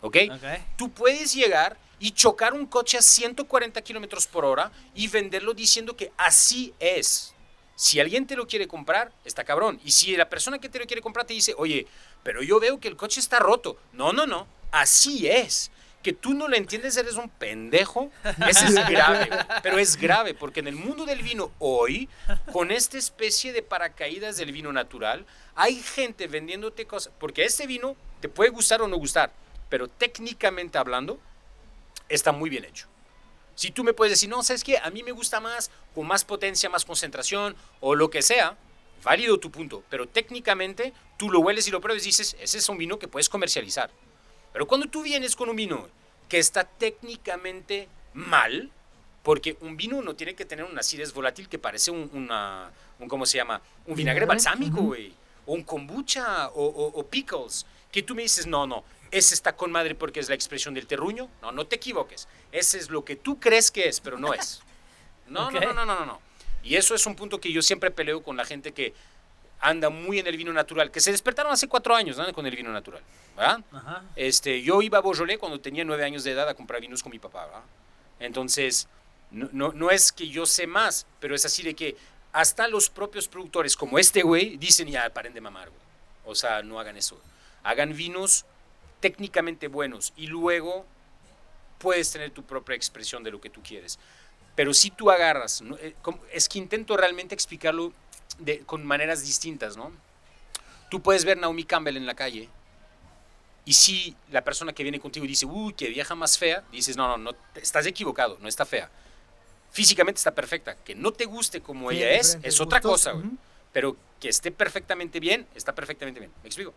¿Ok? Ok. Tú puedes llegar y chocar un coche a 140 kilómetros por hora y venderlo diciendo que así es. Si alguien te lo quiere comprar, está cabrón. Y si la persona que te lo quiere comprar te dice, oye, pero yo veo que el coche está roto. No, no, no. Así es. Que tú no lo entiendes, eres un pendejo. Ese es grave. Pero es grave porque en el mundo del vino hoy, con esta especie de paracaídas del vino natural, hay gente vendiéndote cosas. Porque este vino te puede gustar o no gustar. Pero técnicamente hablando, está muy bien hecho. Si tú me puedes decir, no, ¿sabes qué? A mí me gusta más, con más potencia, más concentración, o lo que sea, válido tu punto. Pero técnicamente, tú lo hueles y lo pruebas y dices, ese es un vino que puedes comercializar. Pero cuando tú vienes con un vino que está técnicamente mal, porque un vino no tiene que tener una acidez volátil que parece un, una, un ¿cómo se llama? Un vinagre balsámico, güey. O un kombucha, o, o- o pickles. Que tú me dices, no, no, ese está con madre porque es la expresión del terruño. No, no te equivoques. Ese es lo que tú crees que es, pero no es. No, Ok. no, no, no, no, no, no. Y eso es un punto que yo siempre peleo con la gente que anda muy en el vino natural, que se despertaron hace cuatro años ¿no? con el vino natural, ¿verdad? Ajá. Este, yo iba a Beaujolais cuando tenía nueve años de edad a comprar vinos con mi papá, ¿verdad? Entonces, no, no, no es que yo sé más, pero es así de que hasta los propios productores, como este güey, dicen ya, paren de mamar, güey. O sea, no hagan eso. Hagan vinos técnicamente buenos y luego puedes tener tu propia expresión de lo que tú quieres. Pero si tú agarras, ¿no? Eh, es que intento realmente explicarlo de- con maneras distintas, ¿no? Tú puedes ver Naomi Campbell en la calle y si la persona que viene contigo dice, uy, qué vieja más fea, dices, no, no, no, estás equivocado, no está fea. Físicamente está perfecta. Que no te guste como Sí, ella es, es otra gustos, cosa, güey. ujú. Pero que esté perfectamente bien, está perfectamente bien. ¿Me explico?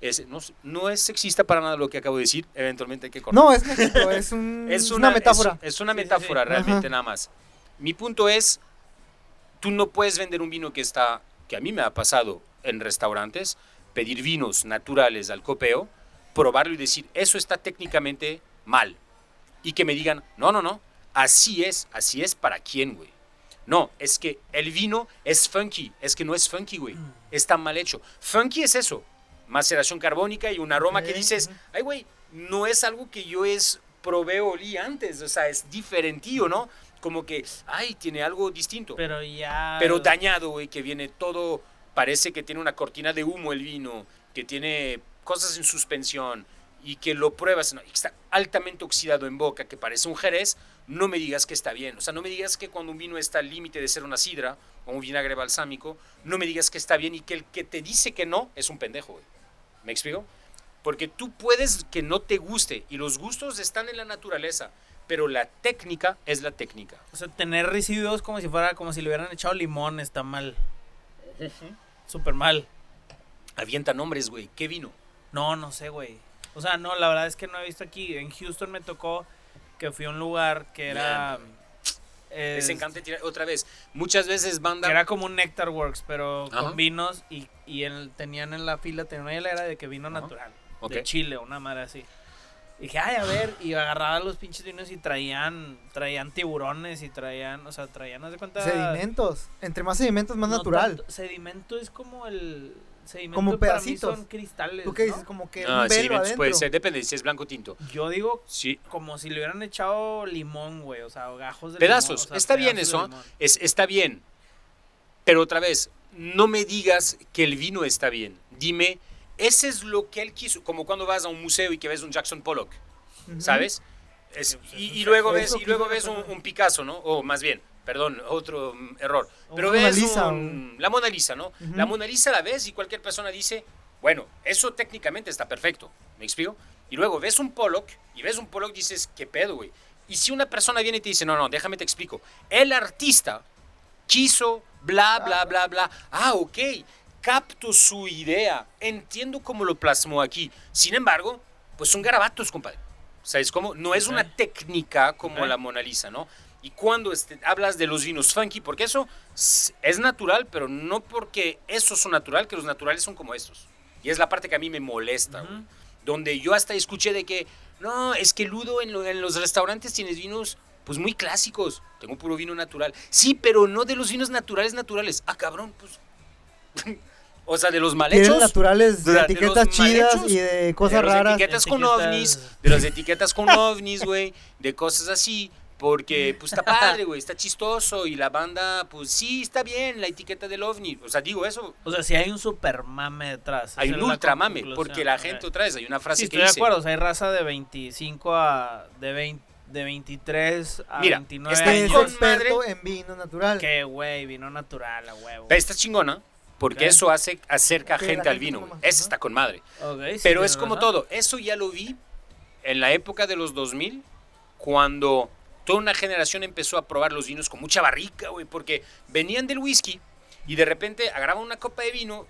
Es- no, no es sexista para nada lo que acabo de decir, eventualmente hay que cortar. No, es México, es, un- [LAUGHS] Es es una, metáfora. Es, es una Sí, sí, sí. metáfora realmente Ajá. nada más. Mi punto es, tú no puedes vender un vino que está, que a mí me ha pasado en restaurantes, pedir vinos naturales al copeo, probarlo y decir, eso está técnicamente mal. Y que me digan, no, no, no, así es, así es para quién, güey. No, es que el vino es funky, es que no es funky, güey. Está mal hecho. Funky es eso, maceración carbónica y un aroma que dices, ay, güey, no es algo que yo es probé o olí antes, o sea, es diferentío, ¿no? Como que, ay, tiene algo distinto. Pero, Pero ya. dañado, güey, que viene todo, parece que tiene una cortina de humo el vino, que tiene cosas en suspensión y que lo pruebas, ¿no? y que está altamente oxidado en boca, que parece un jerez, no me digas que está bien. O sea, no me digas que cuando un vino está al límite de ser una sidra o un vinagre balsámico, no me digas que está bien y que el que te dice que no es un pendejo, güey. ¿Me explico? Porque tú puedes que no te guste y los gustos están en la naturaleza, pero la técnica es la técnica. O sea, tener residuos como si fuera, como si le hubieran echado limón, está mal. Súper mal. Avienta nombres, güey. ¿Qué vino? No, no sé, güey. O sea, no, la verdad es que no he visto aquí. En Houston me tocó que fui a un lugar que era. Es- encanta tirar otra vez. Muchas veces banda. era como un Nectar Works, pero Ajá. con vinos y, y el- tenían en la fila, tenían una hielera de que vino Ajá. natural. Ok. De Chile, una madre así. Y dije, ay, a ver, y agarraba los pinches vinos y traían, traían tiburones y traían, o sea, traían, haz de cuenta. Sedimentos. Entre más sedimentos, más no natural. tanto- sedimento es como el. Sedimento Como para mí pedacitos. son cristales. ¿Tú qué ¿no? dices? Como que Ah, un sí, velo adentro. puede ser, depende si es blanco o tinto. Yo digo Sí. como si le hubieran echado limón, güey, o sea, gajos de Pedazos. limón, o sea, está bien pedazos eso. Es, está bien. Pero otra vez, no me digas que el vino está bien. Dime, ese es lo que él quiso. Como cuando vas a un museo y que ves un Jackson Pollock. ¿sabes? Es- pues, es y, luego ves, y luego ves un Picasso, ¿no? O más bien, perdón, otro mm, error. O Pero ves Mona Lisa, un- la Mona Lisa, ¿no? La Mona Lisa la ves y cualquier persona dice, bueno, eso técnicamente está perfecto. ¿Me explico? Y luego ves un Pollock y ves un Pollock y dices, ¿qué pedo, güey? Y si una persona viene y te dice, no, no, déjame te explico. El artista quiso, bla, bla, bla, bla. Ah, ok, capto su idea, entiendo cómo lo plasmó aquí. Sin embargo, pues son garabatos, compadre. ¿Sabes cómo? No es una técnica como la Mona Lisa, ¿no? Y cuando este, hablas de los vinos funky, porque eso es natural, pero no porque esos son natural, que los naturales son como estos. Y es la parte que a mí me molesta, güey. Ujú. Donde yo hasta escuché de que, no, es que Ludo en, lo- en los restaurantes tienes vinos pues muy clásicos. Tengo puro vino natural. Sí, pero no de los vinos naturales naturales. Ah, cabrón, pues... [LAUGHS] o sea, de los mal Tienen hechos. naturales de de etiquetas chidas hechos, y de cosas de las raras. etiquetas con Etiquetas- ovnis, de las etiquetas con ovnis, güey, de cosas así, porque [LAUGHS] pues está padre, güey, está chistoso y la banda, pues sí, está bien la etiqueta del ovni, o sea, digo eso, O sea, si hay un super mame detrás. hay un ultra mame, porque la gente otra vez, hay una frase Sí, que estoy de dice, acuerdo, o sea, hay raza de 25 a... de 20, de 23 a Mira, 29 está años. con experto madre. en vino natural. Que, güey, vino natural, a huevo. está chingona, porque eso hace, acerca Que la gente al vino, ese está con madre. Sí, Pero es como razón. todo. Eso ya lo vi en la época de los 2000, cuando toda una generación empezó a probar los vinos con mucha barrica, güey, porque venían del whisky y de repente agarraban una copa de vino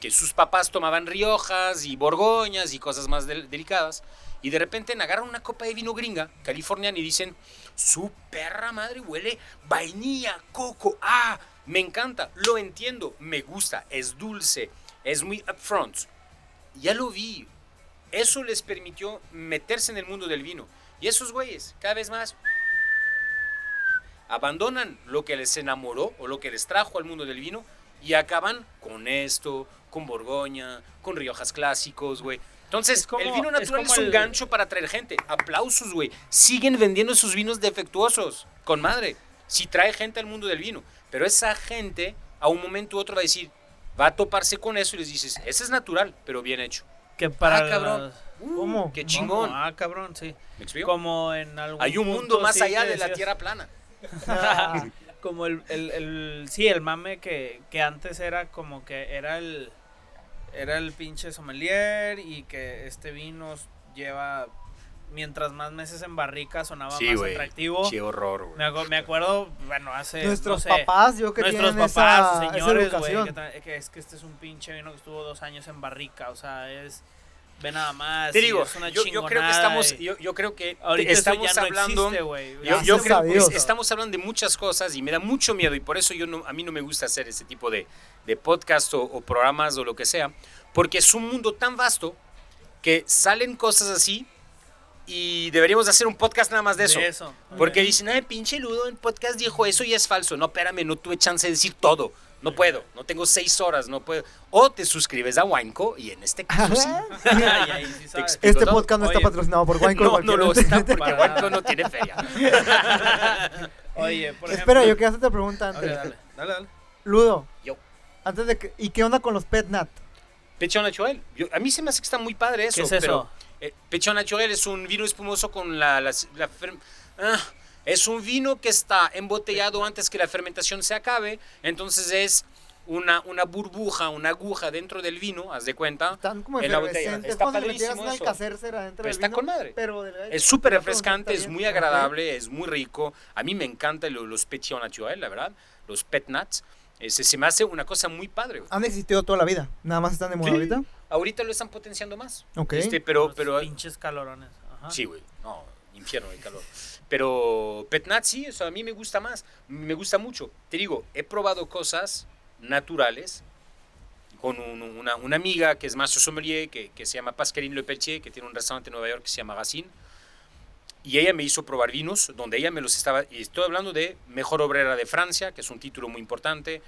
que sus papás tomaban riojas y borgoñas y cosas más del- delicadas. Y de repente agarran una copa de vino gringa, californiana, y dicen, su perra madre huele vainilla, coco, ah, me encanta, lo entiendo, me gusta, es dulce, es muy upfront. Ya lo vi. Eso les permitió meterse en el mundo del vino. Y esos güeyes, cada vez más, abandonan lo que les enamoró o lo que les trajo al mundo del vino y acaban con esto, con Borgoña, con Riojas clásicos, güey. Entonces, Es como- el vino es natural es, como un el- gancho para atraer gente. Aplausos, güey. Siguen vendiendo sus vinos defectuosos. Con madre. Si trae gente al mundo del vino. Pero esa gente, a un momento u otro, va a decir, va a toparse con eso y les dices, ese es natural, pero bien hecho. Que para Ah, cabrón. Uh, ¿Cómo? Qué ¿Cómo? chingón. Ah, cabrón, sí. ¿Me explico? Como en algún Hay un mundo punto, más sí, allá de la decías- tierra plana. [LAUGHS] como el, el, el- sí, el mame que, que antes era como que era el era el pinche sommelier y que este vino lleva mientras más meses en barrica sonaba Sí, más güey. atractivo. Qué horror, güey. Me, acu- me acuerdo, bueno, hace Nuestros no sé, papás, yo que nuestros tienen papás, esa, esa señores, güey, que, que es que este es un pinche vino que estuvo dos años en barrica, o sea, es ve nada más. Te digo, es una yo, yo creo que estamos, yo, yo creo que ahorita estamos ya no hablando, existe, yo, yo creo que estamos hablando de muchas cosas y me da mucho miedo y por eso yo no, a mí no me gusta hacer ese tipo de, de podcast o, o programas o lo que sea, porque es un mundo tan vasto que salen cosas así y deberíamos hacer un podcast nada más de eso. De eso. Porque dicen, ay, pinche Ludo, en podcast dijo eso y es falso. No, espérame, no tuve chance de decir todo. No puedo, no tengo seis horas, no puedo. O te suscribes a Wineco y en este caso sí. [LAUGHS] Y ahí sí sabes. explico Este todo. podcast no está patrocinado por Wineco. [LAUGHS] No, no lo está porque [LAUGHS] nada. no tiene feria. Oye, por ejemplo. Espera, yo quiero hacerte otra pregunta antes. dale, dale, dale. Ludo, Yo. antes de que... ¿Y qué onda con los pet nat? Pechón. Yo- a mí se me hace que está muy padre eso. ¿Qué es eso? Pero, eh, Pechón Naturel es un vino espumoso con la... la- ah, es un vino que está embotellado antes que la fermentación se acabe. Entonces es una, una burbuja, una aguja dentro del vino, haz de cuenta. Están como En la botella. Está padrísimo eso. Pero del está vino, con madre. Pero Es súper refrescante, es muy agradable, es muy rico. A mí me encantan lo- los Naturel, la verdad. Los Pet Nuts. Ese, se me hace una cosa muy padre. Han existido toda la vida. Nada más están de moda Sí. ahorita. Ahorita lo están potenciando más. Ok. Este, pero, Los pero pinches calorones. Ajá. Sí, güey. No, infierno de calor. Pero Petnat sí, eso a mí me gusta más. Me gusta mucho. Te digo, he probado cosas naturales con un- una, una amiga que es maestro sommelier, que, que se llama Pascaline Le Pelletier, que tiene un restaurante en Nueva York que se llama Racine. Y ella me hizo probar vinos, donde ella me los estaba... Y estoy hablando de Mejor Obrera de Francia, que es un título muy importante.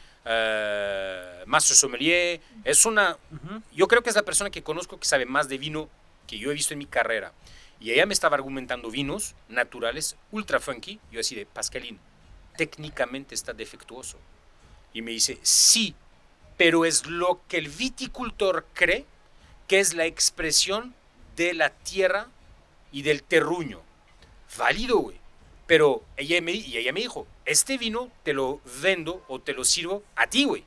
maestro sommelier. Es una, Ujú. yo creo que es la persona que conozco que sabe más de vino que yo he visto en mi carrera. Y ella me estaba argumentando vinos naturales, ultra funky. Yo así de, Pascalín, técnicamente está defectuoso. Y me dice, sí, pero es lo que el viticultor cree que es la expresión de la tierra y del terruño. Válido, güey. Pero ella me, y ella me dijo, este vino te lo vendo o te lo sirvo a ti, güey.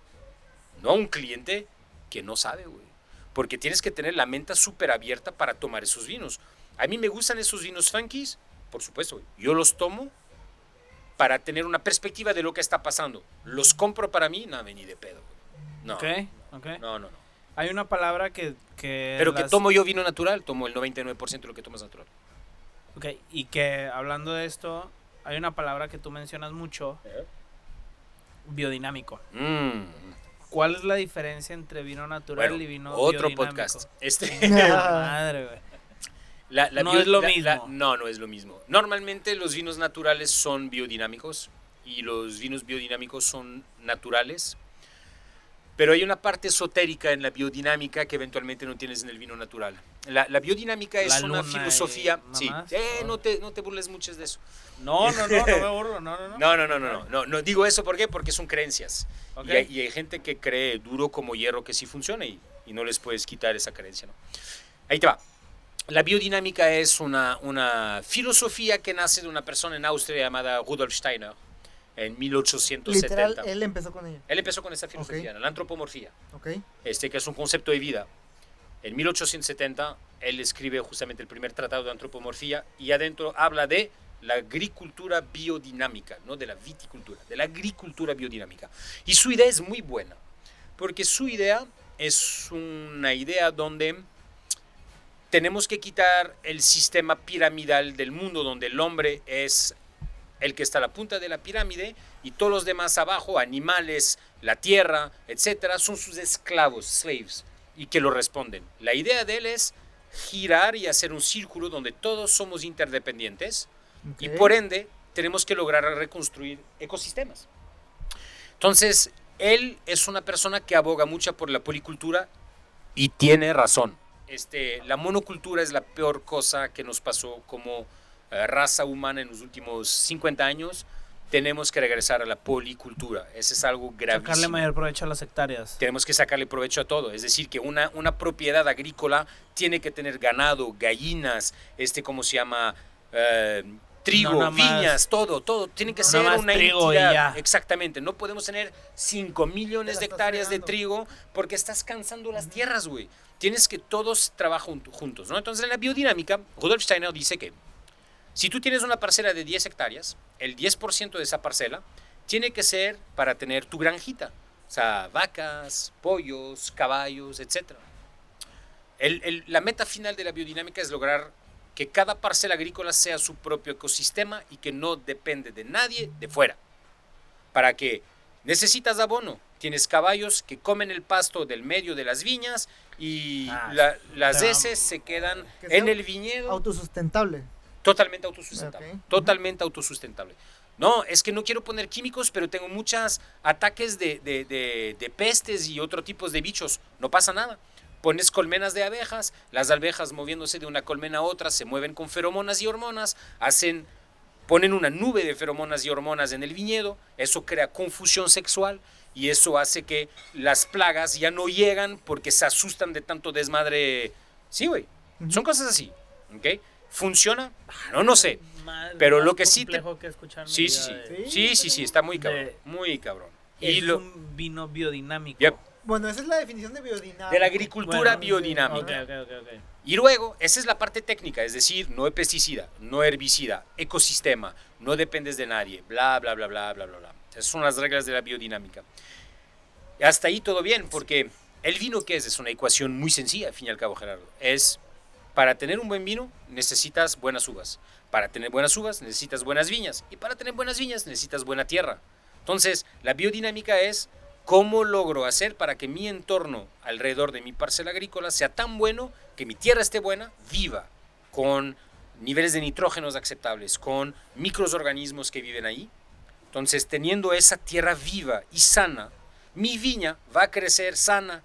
No a un cliente que no sabe, güey. Porque tienes que tener la mente súper abierta para tomar esos vinos. A mí me gustan esos vinos funkies, por supuesto, güey. Yo los tomo para tener una perspectiva de lo que está pasando. Los compro para mí, no, ni de pedo. No, Ok, ok. no, no, no. Hay una palabra que. que Pero que tomo yo vino natural, tomo el 99% de lo que tomas natural. Ok, y que hablando de esto, hay una palabra que tú mencionas mucho: biodinámico. Mm. ¿Cuál es la diferencia entre vino natural Bueno, y vino otro biodinámico? podcast. Este, [LAUGHS] Madre, güey. La- la No bio- es lo la- mismo. no, no es lo mismo. Normalmente los vinos naturales son biodinámicos y los vinos biodinámicos son naturales. Pero hay una parte esotérica en la biodinámica que eventualmente no tienes en el vino natural. La, la biodinámica es una filosofía. Sí. Eh, no, te, no te burles mucho de eso. No, no, no, no me [LAUGHS] burlo, no, no, no. No, no, no, no, no, no, digo eso ¿por qué? porque son creencias. Ok. Y, hay, y hay gente que cree duro como hierro que sí funciona y, y no les puedes quitar esa creencia. ¿no? Ahí te va. La biodinámica es una, una filosofía que nace de una persona en Austria llamada Rudolf Steiner en 1870. Literal, él... él empezó con ella. empezó con esa filosofía, la antropomorfía, Ok. este, que es un concepto de vida. En 1870 él escribe justamente el primer tratado de antropomorfía y adentro habla de la agricultura biodinámica, no de la viticultura, de la agricultura biodinámica. Y su idea es muy buena, porque su idea es una idea donde tenemos que quitar el sistema piramidal del mundo, donde el hombre es el que está a la punta de la pirámide y todos los demás abajo, animales, la tierra, etcétera, son sus esclavos, slaves, y que lo responden. La idea de él es girar y hacer un círculo donde todos somos interdependientes y por ende tenemos que lograr reconstruir ecosistemas. Entonces, él es una persona que aboga mucho por la policultura y tiene razón. Este, la monocultura es la peor cosa que nos pasó como eh, raza humana en los últimos 50 años. Tenemos que regresar a la policultura. Ese es algo Sacarle gravísimo mayor provecho a las hectáreas. tenemos que sacarle provecho a todo. Es decir, que una, una propiedad agrícola tiene que tener ganado, gallinas, este, ¿cómo se llama? Eh, trigo, No nada más- viñas, todo, todo. Tiene que No ser una entidad. ya. Exactamente. No podemos tener 5 millones de hectáreas de trigo porque estás cansando las tierras, güey. Tienes que todos trabajen juntos, ¿no? Entonces, en la biodinámica, Rudolf Steiner dice que si tú tienes una parcela de 10 hectáreas, el 10% de esa parcela tiene que ser para tener tu granjita. O sea, vacas, pollos, caballos, etc. El- la meta final de la biodinámica es lograr que cada parcela agrícola sea su propio ecosistema y que no depende de nadie de fuera. Para que necesitas abono, tienes caballos que comen el pasto del medio de las viñas y Ah, la- las heces se quedan Que en el viñedo. Autosustentable. Totalmente autosustentable. Ok. Totalmente autosustentable. No, es que no quiero poner químicos, pero tengo muchos ataques de, de- de- de pestes y otro tipos de bichos. No pasa nada. Pones colmenas de abejas, las abejas moviéndose de una colmena a otra se mueven con feromonas y hormonas, hacen, ponen una nube de feromonas y hormonas en el viñedo, eso crea confusión sexual y eso hace que las plagas ya no llegan porque se asustan de tanto desmadre. Sí, güey. Son cosas así. ¿Ok? ¿Funciona? No, no sé. Más- Pero más lo que sí te- que Sí, sí, sí. de- Sí, sí, sí, está muy de- cabrón. Muy cabrón. Es Y lo, un vino biodinámico. Yep. Bueno, esa es la definición de biodinámica. de la agricultura Bueno, biodinámica. Ok, ok, ok, ok. Y luego, esa es la parte técnica, es decir, no hay pesticida, no herbicida, ecosistema, no dependes de nadie, bla, bla, bla, bla, bla, bla, bla. Esas son las reglas de la biodinámica. Hasta ahí todo bien, porque el vino, ¿qué es? Es una ecuación muy sencilla, al fin y al cabo, Gerardo. Es, para tener un buen vino, necesitas buenas uvas. Para tener buenas uvas, necesitas buenas viñas. Y para tener buenas viñas, necesitas buena tierra. Entonces, la biodinámica es cómo logro hacer para que mi entorno alrededor de mi parcela agrícola sea tan bueno que mi tierra esté buena, viva, con niveles de nitrógenos aceptables, con microorganismos que viven ahí. Entonces, teniendo esa tierra viva y sana, mi viña va a crecer sana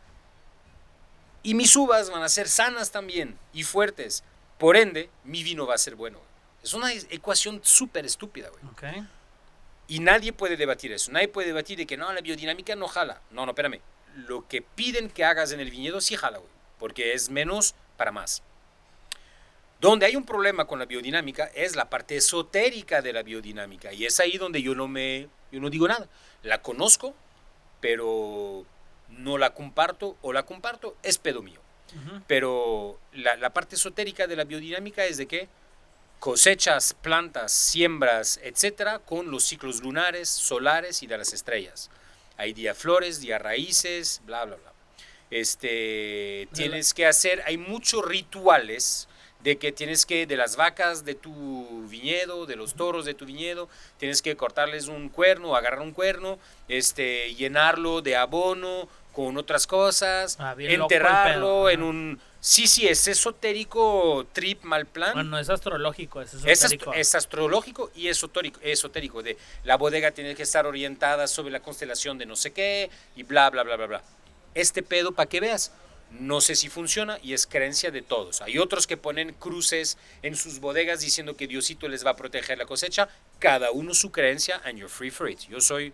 y mis uvas van a ser sanas también y fuertes. Por ende, mi vino va a ser bueno. Es una e- ecuación súper estúpida, güey. Ok. Y nadie puede debatir eso. Nadie puede debatir de que no, la biodinámica no jala. No, no, espérame. Lo que piden que hagas en el viñedo sí jala, güey. Porque es menos para más. Donde hay un problema con la biodinámica es la parte esotérica de la biodinámica. Y es ahí donde yo no me, yo no digo nada. La conozco, pero no la comparto o la comparto, es pedo mío. Pero la, la parte esotérica de la biodinámica es de que cosechas, plantas, siembras, etcétera, con los ciclos lunares, solares y de las estrellas. Hay día flores, día raíces, bla, bla, bla. Este, tienes que hacer, hay muchos rituales de que tienes que, de las vacas de tu viñedo, de los toros de tu viñedo, tienes que cortarles un cuerno, agarrar un cuerno, este, llenarlo de abono con otras cosas, Ah, enterrarlo pedo. en un... Sí, sí, es esotérico, trip, mal plan. Bueno, es astrológico, es Es, esotérico. ast- es astrológico y esotérico, esotérico, de la bodega tiene que estar orientada sobre la constelación de no sé qué y bla, bla, bla, bla, bla. Este pedo, para que veas, no sé si funciona y es creencia de todos. Hay otros que ponen cruces en sus bodegas diciendo que Diosito les va a proteger la cosecha. Cada uno su creencia and you're free for it. Yo soy,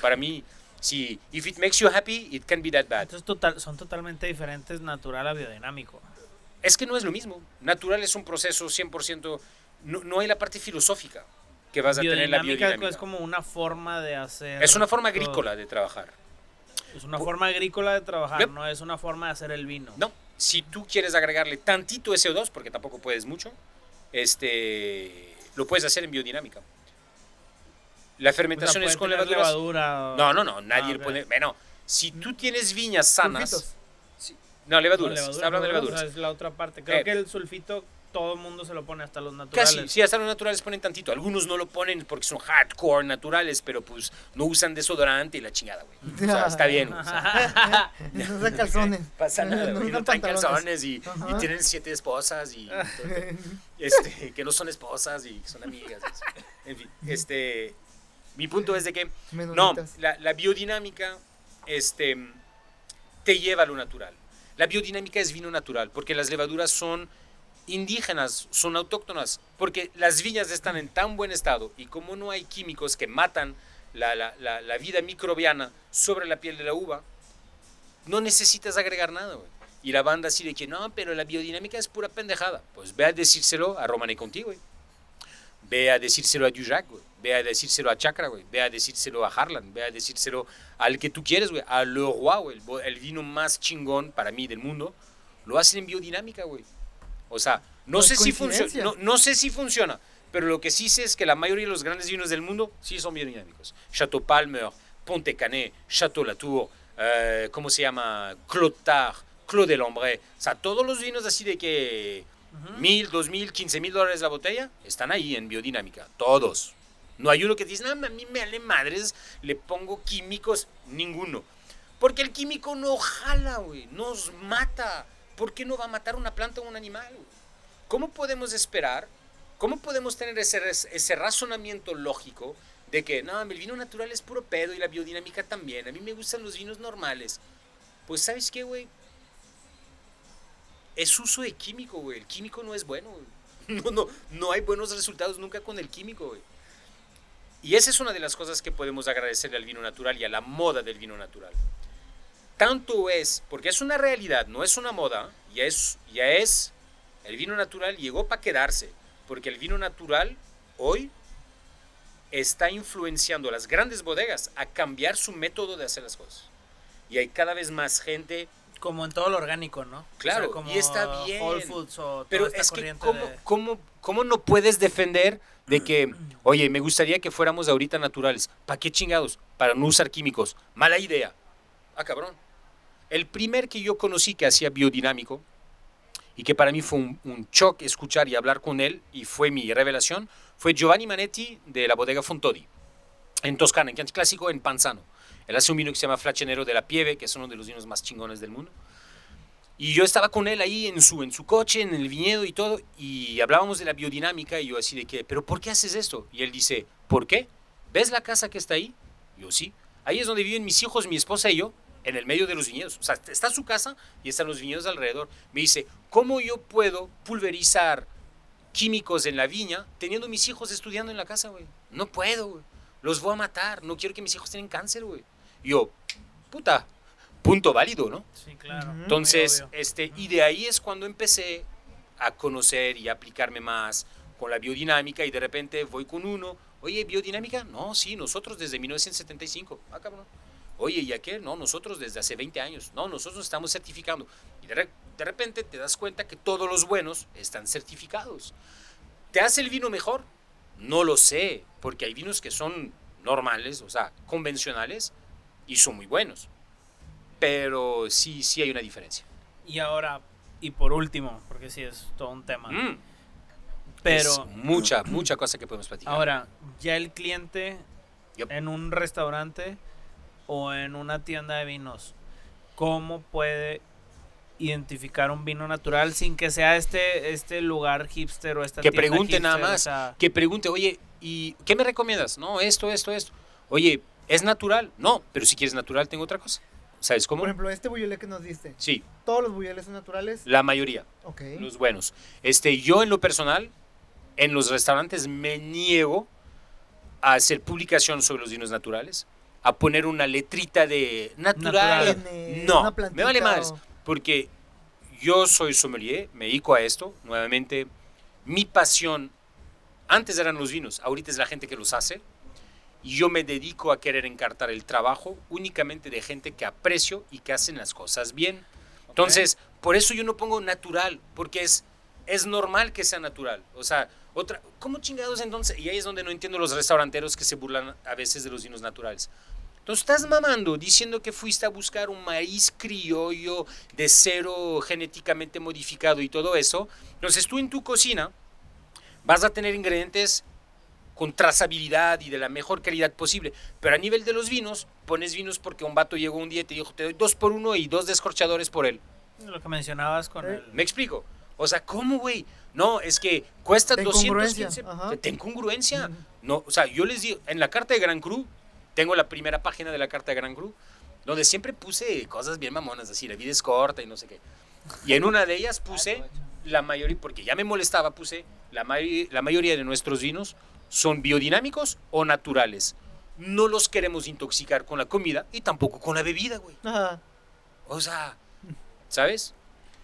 para mí, si if it makes you happy, it can be that bad. Entonces total, son totalmente diferentes natural a biodinámico. Es que no es lo mismo. Natural es un proceso 100%, no, no hay la parte filosófica que vas a tener en la Biodinámica biodinámica. es como una forma de hacer. Es una forma todo. agrícola de trabajar. Es una forma agrícola de trabajar, Yep. no es una forma de hacer el vino. No, si tú quieres agregarle tantito CO2, porque tampoco puedes mucho, este, lo puedes hacer en biodinámica. La fermentación O sea, es con levaduras. levadura o- No, no, no, nadie Ah, le pone. Bueno, si tú tienes viñas sanas. Sulfitos. No, levaduras. No, levadura, está hablando de levaduras. O sea, es la otra parte. Creo Eh. que el sulfito todo el mundo se lo pone hasta los naturales. Casi, sí, hasta los naturales ponen tantito. Algunos no lo ponen porque son hardcore naturales, pero pues no usan desodorante y la chingada, güey. O sea, [LAUGHS] está bien. o sea, [LAUGHS] No usan calzones. [LAUGHS] pasa nada, No güey. No traen pantalones. calzones y, tienen siete esposas y este, que no son esposas y que son amigas. En fin, este, mi punto es de que no, la, la biodinámica este, te lleva a lo natural. La biodinámica es vino natural porque las levaduras son indígenas, son autóctonas, porque las viñas están en tan buen estado y como no hay químicos que matan la, la- la- vida microbiana sobre la piel de la uva, no necesitas agregar nada. Y la banda así de que no, pero la biodinámica es pura pendejada. Pues ve a decírselo a Romane Conti, güey. Ve a decírselo a Dujak, güey. Ve a decírselo a Chakra, güey. Ve a decírselo a Harlan. Ve a decírselo al que tú quieres, güey. A Leroy, güey. El vino más chingón para mí del mundo. Lo hacen en biodinámica, güey. O sea, no, sé si. No, no sé si funciona. Pero lo que sí sé es que la mayoría de los grandes vinos del mundo sí son biodinámicos. Chateau Palmer, Ponte Canet, Chateau Latour, eh, ¿cómo se llama? Claude Tard, Claude del Hombre. O sea, todos los vinos así de que mil, dos mil, quince mil dólares la botella están ahí en biodinámica. Todos. No hay uno que dice, no, a mí me vale madres, le pongo químicos. Ninguno. Porque el químico no jala, güey. Nos mata. ¿Por qué no va a matar una planta o un animal? ¿Cómo podemos esperar? ¿Cómo podemos tener ese, ese razonamiento lógico de que, no, el vino natural es puro pedo y la biodinámica también? A mí me gustan los vinos normales. Pues, ¿sabes qué, güey? Es uso de químico, güey. El químico no es bueno. [LAUGHS] No, no, no hay buenos resultados nunca con el químico, güey. Y esa es una de las cosas que podemos agradecerle al vino natural y a la moda del vino natural. Tanto es, porque es una realidad, no es una moda, ya es, ya es, el vino natural llegó para quedarse, porque el vino natural hoy está influenciando a las grandes bodegas a cambiar su método de hacer las cosas. Y hay cada vez más gente Como en todo lo orgánico, ¿no? Claro, O sea, como y está bien. Whole Foods o Pero es que, ¿cómo, de- cómo, cómo no puedes defender de que, [CLEARS THROAT] oye, me gustaría que fuéramos ahorita naturales? ¿Para qué chingados? Para no usar químicos. Mala idea. Ah, cabrón. El primer que yo conocí que hacía biodinámico y que para mí fue un, un shock escuchar y hablar con él y fue mi revelación, fue Giovanni Manetti de la bodega Fontodi, en Toscana, en clásico en Panzano. Él hace un vino que se llama Flachenero de la Pieve, que es uno de los vinos más chingones del mundo. Y yo estaba con él ahí en su, en su coche, en el viñedo y todo, y hablábamos de la biodinámica, y yo así de que, ¿pero por qué haces esto? Y él dice, ¿por qué? ¿Ves la casa que está ahí? Yo sí. Ahí es donde viven mis hijos, mi esposa y yo, en el medio de los viñedos. O sea, está su casa y están los viñedos alrededor. Me dice, ¿cómo yo puedo pulverizar químicos en la viña teniendo mis hijos estudiando en la casa, güey? No puedo, güey. Los voy a matar. No quiero que mis hijos tengan cáncer, güey. Y yo, puta, punto válido, ¿no? Sí, claro. Ujú. muy Entonces, este, y de ahí es cuando empecé a conocer y aplicarme más con la biodinámica y de repente voy con uno, oye, biodinámica, no, sí, nosotros desde 1975, ah, cabrón. Oye, ¿y a qué? No, nosotros desde hace 20 años, no, nosotros estamos certificando. Y de, re- de repente te das cuenta que todos los buenos están certificados. ¿Te hace el vino mejor? No lo sé, porque hay vinos que son normales, o sea, convencionales, y son muy buenos. Pero sí, sí hay una diferencia. Y ahora, y por último, porque sí es todo un tema. Mm, pero es mucha, mucha cosa que podemos platicar. ahora, ya el cliente Yup. en un restaurante o en una tienda de vinos, ¿cómo puede identificar un vino natural sin que sea este, este lugar hipster o esta que tienda pregunte nada? O más, sea, que pregunte, oye, ¿y qué me recomiendas? No, esto, esto, esto. Oye, ¿es natural? No, pero si quieres natural, tengo otra cosa. ¿Sabes cómo? Por ejemplo, este buyelé que nos diste. Sí, Todos los buyeles son naturales. la mayoría, Ok. los buenos. Este, yo en lo personal, en los restaurantes me niego a hacer publicación sobre los vinos naturales, a poner una letrita de natural. Natural. No, me vale o- Porque yo soy sommelier, me dedico a esto. Nuevamente, mi pasión antes eran los vinos, ahorita es la gente que los hace. Y yo me dedico a querer encartar el trabajo únicamente de gente que aprecio y que hacen las cosas bien. Entonces, por eso yo no pongo natural, porque es, es normal que sea natural. O sea, Otra, ¿cómo chingados entonces? Y ahí es donde no entiendo los restauranteros que se burlan a veces de los vinos naturales. Entonces estás mamando diciendo que fuiste a buscar un maíz criollo de cero genéticamente modificado y todo eso. Entonces tú en tu cocina vas a tener ingredientes con trazabilidad y de la mejor calidad posible. Pero a nivel de los vinos, pones vinos porque un vato llegó un día y te dijo, te doy dos por uno y dos descorchadores por él. Lo que mencionabas con Eh, el... ¿Me explico? O sea, ¿cómo, güey? No, es que cuesta De 215. incongruencia, ajá. Ten congruencia. No, o sea, yo les digo, en la carta de Gran Cru, tengo la primera página de la carta de Gran Cru, donde siempre puse cosas bien mamonas, así, la vida es corta y no sé qué. Y en una de ellas puse la mayoría, porque ya me molestaba, puse la, may- la mayoría de nuestros vinos son biodinámicos o naturales. No los queremos intoxicar con la comida y tampoco con la bebida, güey. Ajá. O sea, ¿sabes?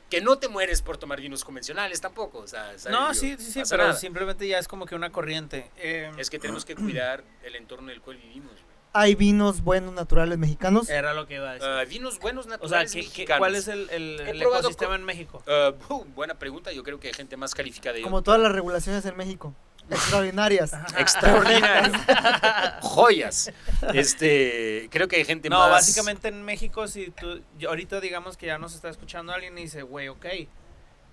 Que no te mueres por tomar vinos convencionales tampoco. O sea. No, sí, sí, sí, pero nada. simplemente ya es como que una corriente. Eh, Es que tenemos que cuidar el entorno en el cual vivimos. Hay vinos buenos naturales mexicanos. era lo que iba a decir. Ah, vinos buenos o sea, naturales ¿qué- qué- mexicanos. ¿cuál es el, el- ecosistema co- en México? Ah, uh, buena pregunta. Yo creo que hay gente más calificada de yo. Como todas las regulaciones en México. Extraordinarias. Extraordinario. [LAUGHS] Joyas. Este, creo que hay gente No, más. básicamente en México, si tú, ahorita digamos que ya nos está escuchando alguien y dice, güey, ok,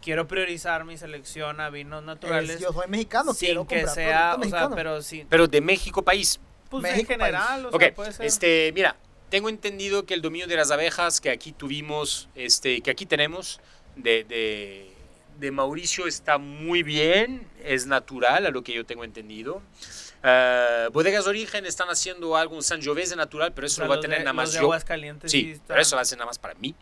quiero priorizar mi selección a vinos naturales. Es, yo soy mexicano, quiero sin que comprar sea, o sea, pero sí, Pero de México, país. Pues México, en general, o Ok, sea, puede ser. este, mira, tengo entendido que el dominio de las abejas que aquí tuvimos, este, que aquí tenemos, de, de, de Mauricio está muy bien, es natural, a lo que yo tengo entendido. Ah, Bodegas Origen están haciendo algo, un Sangiovese natural, pero O eso sea, lo va a tener de- nada más de yo. Aguascalientes Sí, pero eso lo hacen nada más para mí.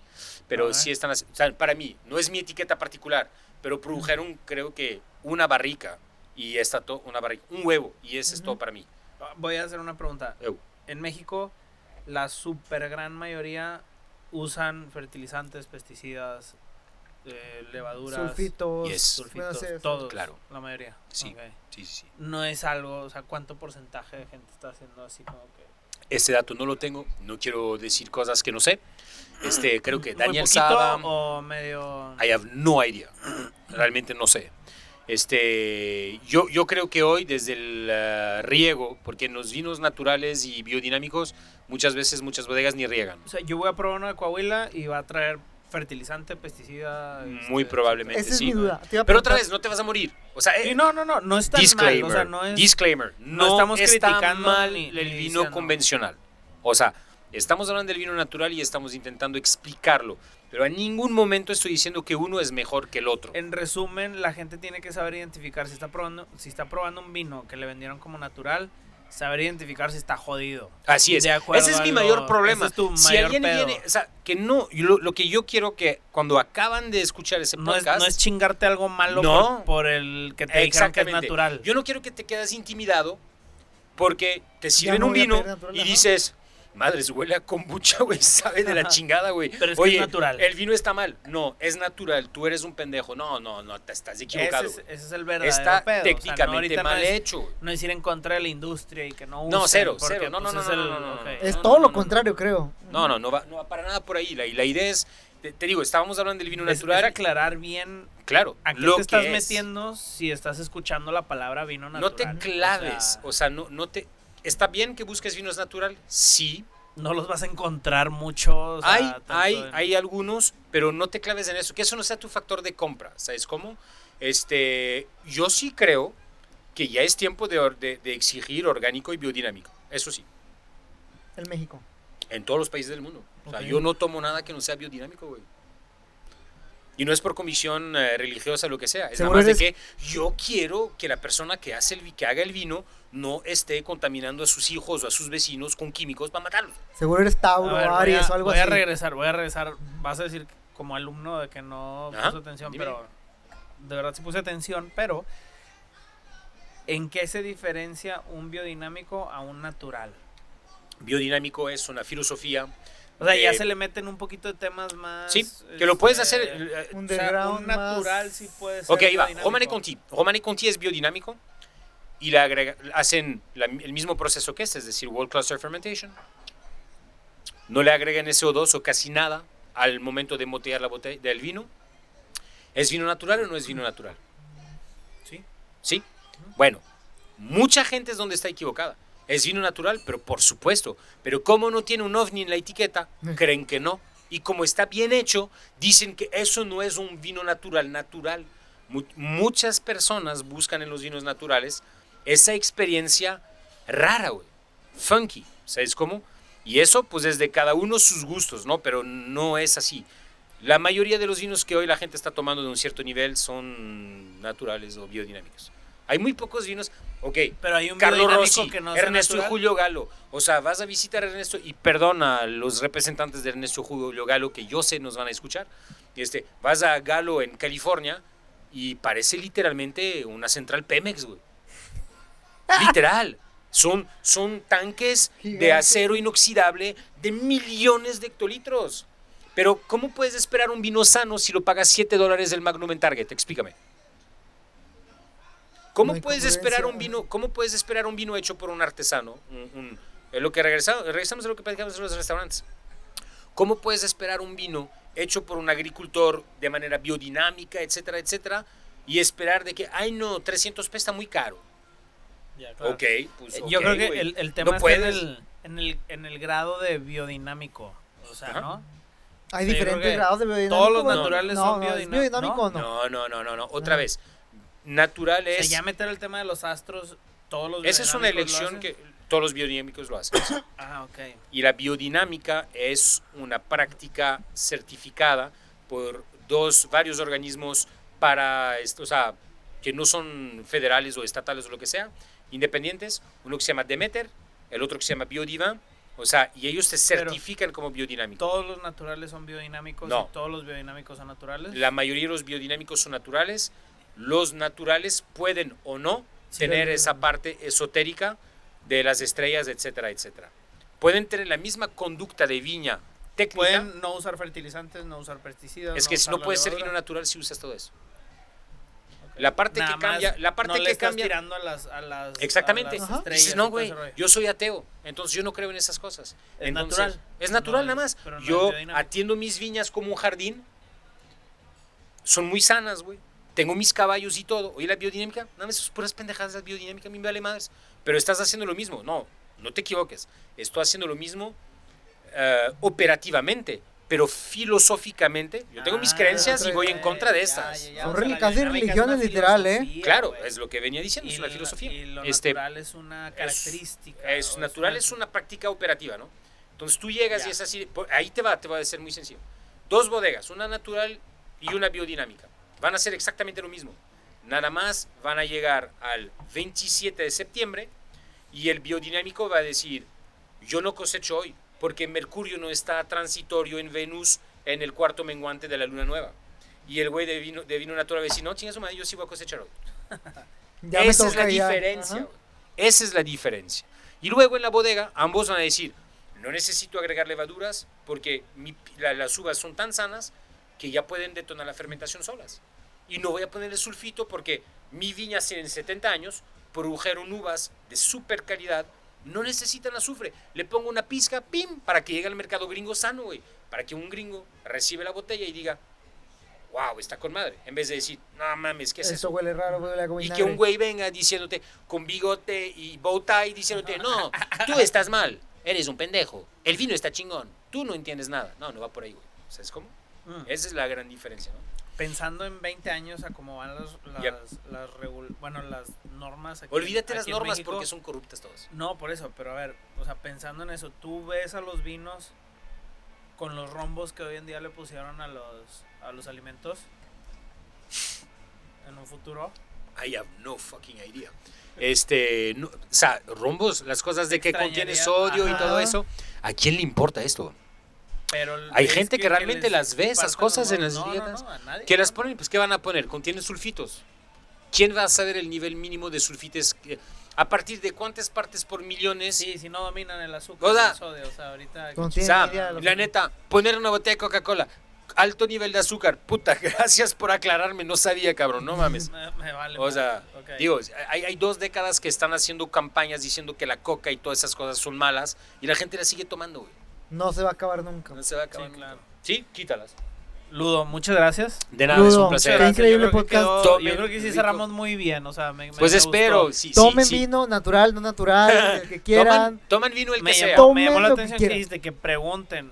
Pero sí están o sea, para mí, no es mi etiqueta particular, pero produjeron creo que una barrica y esta to- una barrica, un huevo y ese es todo para mí. Voy a hacer una pregunta. Eu. En México, la super gran mayoría usan fertilizantes, pesticidas, eh, levaduras, Sulfitos. Yes. sulfitos, todos, Claro. la mayoría. Sí. Sí, sí, sí. No es algo, o sea, ¿cuánto porcentaje de gente está haciendo así como que... Ese dato no lo tengo, no quiero decir cosas que no sé. Este, creo que Daniel Saba, o medio... I have no idea. Realmente no sé. Este, yo, yo creo que hoy desde el eh, riego, porque en los vinos naturales y biodinámicos muchas veces muchas bodegas ni riegan. O sea, yo voy a probar uno de Coahuila y va a traer fertilizante, pesticida... Muy este, probablemente. Esa es sí. mi duda. Pero otra vez, no te vas a morir. O sea, eh, no, no, no, no es disclaimer, mal, o sea, no es... disclaimer, no no, estamos está criticando mal ni- el ni vino diciendo. convencional. O sea, estamos hablando del vino natural y estamos intentando explicarlo, pero en ningún momento estoy diciendo que uno es mejor que el otro. En resumen, la gente tiene que saber identificar si está probando, si está probando un vino que le vendieron como natural, saber identificar si está jodido. Así es. Ese es mi lo- mayor problema. es tu si mayor alguien pedo. viene, o sea, que no, lo, lo que yo quiero que cuando acaban de escuchar ese No es, podcast, no es chingarte algo malo No. por, por el que te dijeron que es natural. Yo no quiero que te quedes intimidado porque te sirven no un vino y dices, madres, huele a kombucha, güey, [LAUGHS] sabe de la chingada, güey. Pero es que Oye, es natural. el vino está mal. No, es natural, tú eres un pendejo. No, no, no, te estás ese, equivocado. es, ese es el verdadero Está pedo. O sea, no, técnicamente mal no es, hecho. no es ir en contra de la industria y que no usen. No, cero, porque, cero. No, no, pues, no, es no, el- no, no, no, no. Es no, todo no, lo no, contrario, creo. No, no, no va, no va para nada por ahí. La, la idea es, te, te digo, estábamos hablando del vino Es- es natural. aclarar bien claro, a qué lo te estás que es. metiendo si estás escuchando la palabra vino No natural. te claves. O sea, no, no te... ¿Está bien que busques vinos natural? Sí, no los vas a encontrar mucho. o sea, hay, hay, en- hay algunos, pero no te claves en eso, que eso no sea tu factor de compra, ¿sabes cómo? Este, yo sí creo que ya es tiempo de, or- de- de exigir orgánico y biodinámico, eso sí, El México. en todos los países del mundo. O sea, yo no tomo nada que no sea biodinámico, güey. Y no es por comisión eh, religiosa lo que sea, es nada más de eres- que yo quiero que la persona que hace el que haga el vino no esté contaminando a sus hijos o a sus vecinos con químicos para matarlos. Seguro eres Tauro, ver, voy Aries a- o algo voy así. a regresar, voy a regresar. Vas a decir como alumno de que no Ajá, puso atención, dime. pero de verdad sí puse atención, pero ¿en qué se diferencia un biodinámico a un natural? Biodinámico es una filosofía O sea, ya Eh, se le meten un poquito de temas más. Sí, que lo puedes este, hacer. eh, Un o un natural más- sí puede ser. Ok, ahí va. Romane Conti. Romane Conti es biodinámico y le agrega- hacen la- el mismo proceso que este, es decir, World Cluster Fermentation. No le agregan SO2 o casi nada al momento de motear la botella del vino. ¿Es vino natural o no es vino natural? Sí. Sí. Bueno, mucha gente es donde está equivocada. Es vino natural, pero por supuesto. Pero como no tiene un ovni en la etiqueta, creen que no. Y como está bien hecho, dicen que eso no es un vino natural, natural. Mu- muchas personas buscan en los vinos naturales esa experiencia rara, güey. Funky, ¿sabes cómo? Y eso, pues, es de cada uno sus gustos, ¿no? Pero no es así. La mayoría de los vinos que hoy la gente está tomando de un cierto nivel son naturales o biodinámicos. Hay muy pocos vinos, ok, Pero hay un Carlos Rossi, que no Ernesto y. Julio Galo. O sea, vas a visitar a Ernesto y perdona a los representantes de Ernesto y Julio Galo que yo sé nos van a escuchar. Este, vas a Galo en California y parece literalmente una central Pemex, güey. [LAUGHS] Literal. Son, son tanques de acero inoxidable de millones de hectolitros. Pero, ¿cómo puedes esperar un vino sano si lo pagas 7 dólares del Magnum en Target? Explícame. ¿Cómo No puedes esperar un vino? ¿Cómo puedes esperar un vino hecho por un artesano? Un, un- es lo que regresamos, regresamos a lo que platicamos en los restaurantes. ¿Cómo puedes esperar un vino hecho por un agricultor de manera biodinámica, etcétera, etcétera, y esperar de que, ay no, 300 pesos está muy caro? Ya, claro. Ok, pues Eh, ok, Yo creo que el, el tema No está en el, en, el, en el grado de biodinámico. O sea, Ajá. ¿no? Hay diferentes grados de biodinámico. todos los naturales no, son no, ¿es biodina- biodinámico o no? No, no, no, no, no. Otra vez. Natural O sea, es. ya meter el tema de los astros, todos los esa es una biodinámicos elección que todos los biodinámicos lo hacen. [COUGHS] Ah, ok. Y la biodinámica es una práctica certificada por dos, varios organismos para, esto, o sea, que no son federales o estatales o lo que sea, independientes. Uno que se llama Demeter, el otro que se llama Biodiva. O sea, y ellos te Pero- certifican como biodinámico. Todos los naturales son biodinámicos No. y todos los biodinámicos son naturales. La mayoría de los biodinámicos son naturales. Los naturales pueden o no Sí, tener esa parte esotérica de las estrellas, etcétera, etcétera. Pueden tener la misma conducta de viña técnica. Pueden no usar fertilizantes, no usar pesticidas. es que no la puede ser vino natural si usas todo eso. La parte Nada que cambia, la parte no le que estás cambia. tirando a las, a las Exactamente. a las Ajá. estrellas Dices, no, güey, ese rollo". yo soy ateo, entonces yo no creo en esas cosas. Es Entonces, natural. Es natural No nada más. no yo atiendo mis viñas como un jardín. Son muy sanas, güey. Tengo mis caballos y todo. Oye, la biodinámica, nada más, esas puras pendejadas, la biodinámica, a mí me vale madres. Pero estás haciendo lo mismo. No, no te equivoques. Estoy haciendo lo mismo eh, operativamente, pero filosóficamente. Yo tengo mis Ah, creencias y voy en contra de estas. Son casi es religiones una literal, ¿eh? Claro, es lo que venía diciendo, es Y una lo- filosofía. Y lo Este, natural es una característica. es o natural, es una práctica operativa, ¿no? Entonces tú llegas Ya. y es así, ahí te va, te va a ser muy sencillo. Dos bodegas, una natural y una biodinámica. Van a ser exactamente lo mismo. Nada más van a llegar al 27 de septiembre y el biodinámico va a decir, yo no cosecho hoy porque Mercurio no está transitorio en Venus en el cuarto menguante de la luna nueva. Y el güey de vino, de vino natural va a decir, no, chinga su madre, yo sí voy a cosechar hoy. [LAUGHS] Ya Esa es la ya. diferencia. Ajá. Esa es la diferencia. Y luego en la bodega, ambos van a decir, no necesito agregar levaduras porque mi- la- las uvas son tan sanas que ya pueden detonar la fermentación solas. Y no voy a ponerle sulfito porque mi viña tienen 70 años, produjeron uvas de super calidad, no necesitan azufre. Le pongo una pizca, pim, para que llegue al mercado gringo sano, güey. Para que un gringo reciba la botella y diga, wow, está con madre. En vez de decir, no mames, ¿qué es Esto eso? huele raro, huele a Y que un güey venga diciéndote con bigote y bow tie diciéndote, no, tú [LAUGHS] estás mal, eres un pendejo, el vino está chingón, tú no entiendes nada. No, no va por ahí, güey. ¿Sabes cómo? Mm. Esa es la gran diferencia, ¿no? Pensando en 20 años a cómo van las, las, las bueno, las normas. aquí- Olvídate las aquí en normas México. porque son corruptas todas. No, por eso, pero a ver, o sea, pensando en eso, tú ves a los vinos con los rombos que hoy en día le pusieron a los, a los alimentos en un futuro. I have no fucking idea. Este, no- o sea, rombos, las cosas de que contiene sodio y todo eso. ¿A quién le importa esto? Pero Hay gente que realmente les las ve esas cosas en las No, no, dietas. no, nadie, ¿Qué las no. ponen? Pues ¿qué van a poner? Contiene sulfitos. ¿Quién va a saber el nivel mínimo de sulfites? que- ¿A partir de cuántas partes por millones? Sí, si no dominan el azúcar, O sea, el sodio, o sea, ahorita... No O sea, la que- neta, poner una botella de Coca-Cola, alto nivel de azúcar, puta, [LAUGHS] gracias por aclararme, no sabía, cabrón, no mames. [LAUGHS] Me, me vale. O sea, madre, ok. digo, hay, hay dos décadas que están haciendo campañas diciendo que la coca y todas esas cosas son malas y la gente la sigue tomando, güey. No se va a acabar nunca. No se va a acabar Sí, nunca. claro. Sí, quítalas. Ludo, muchas gracias. De nada, es un placer. Qué increíble yo creo que podcast. quedó- Tomen yo creo que sí rico. cerramos muy bien, o sea, me, me- Pues me espero, gustó. sí, sí, Tomen sí. vino natural, no natural, el que [LAUGHS] quieran. Toman vino el que Me sea. llamó, Tomen me llamó la que atención que dijiste que pregunten.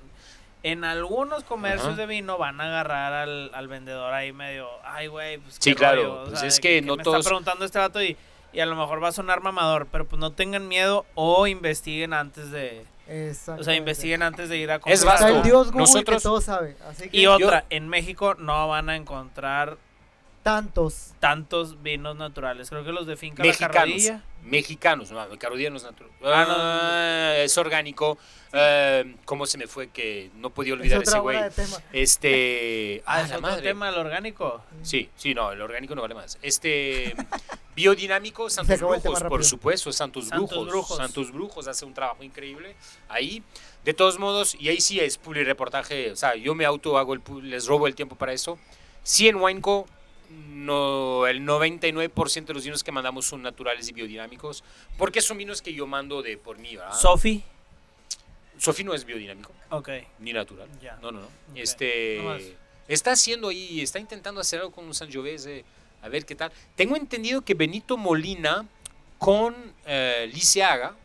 En algunos comercios de vino van a agarrar al, al vendedor ahí medio, ay, güey, pues Sí, qué claro, rollo", o pues sea, es de que no me todos- está preguntando este vato y, y a lo mejor va a sonar mamador, pero pues no tengan miedo o investiguen antes de, o sea, investiguen antes de ir a comprar. Es Está vasto. el Dios Google Nosotros- que todo sabe. Así que Y otra, en México no van a encontrar tantos. tantos vinos naturales. Creo que los de Finca La Mexicanos. Carrodilla. Mexicanos, no, Carrodilla no es natural. Ah, no. Ah, es orgánico. Eh, ¿Cómo se me fue que no podía Es olvidar otra ese güey? Este. [LAUGHS] Ah, Ah, es la otro madre. tema, el orgánico. Sí, sí, no, el orgánico no vale más. Este. [LAUGHS] Biodinámico, Santos Brujos, por supuesto, Santos, Santos Brujos. Brujos. Santos Brujos hace un trabajo increíble ahí. De todos modos, y ahí sí es publi reportaje, o sea, yo me auto hago el les robo el tiempo para eso. Sí en Wineco no el 99% de los vinos que mandamos son naturales y biodinámicos, porque son vinos que yo mando de por mí, ¿verdad? Sofi. Sofi no es biodinámico Ok. ni natural. Ya. No, no, no. Ok. Este No está haciendo ahí, está intentando hacer algo con un Sangiovese, a ver qué tal. Tengo entendido que Benito Molina con eh, Liceaga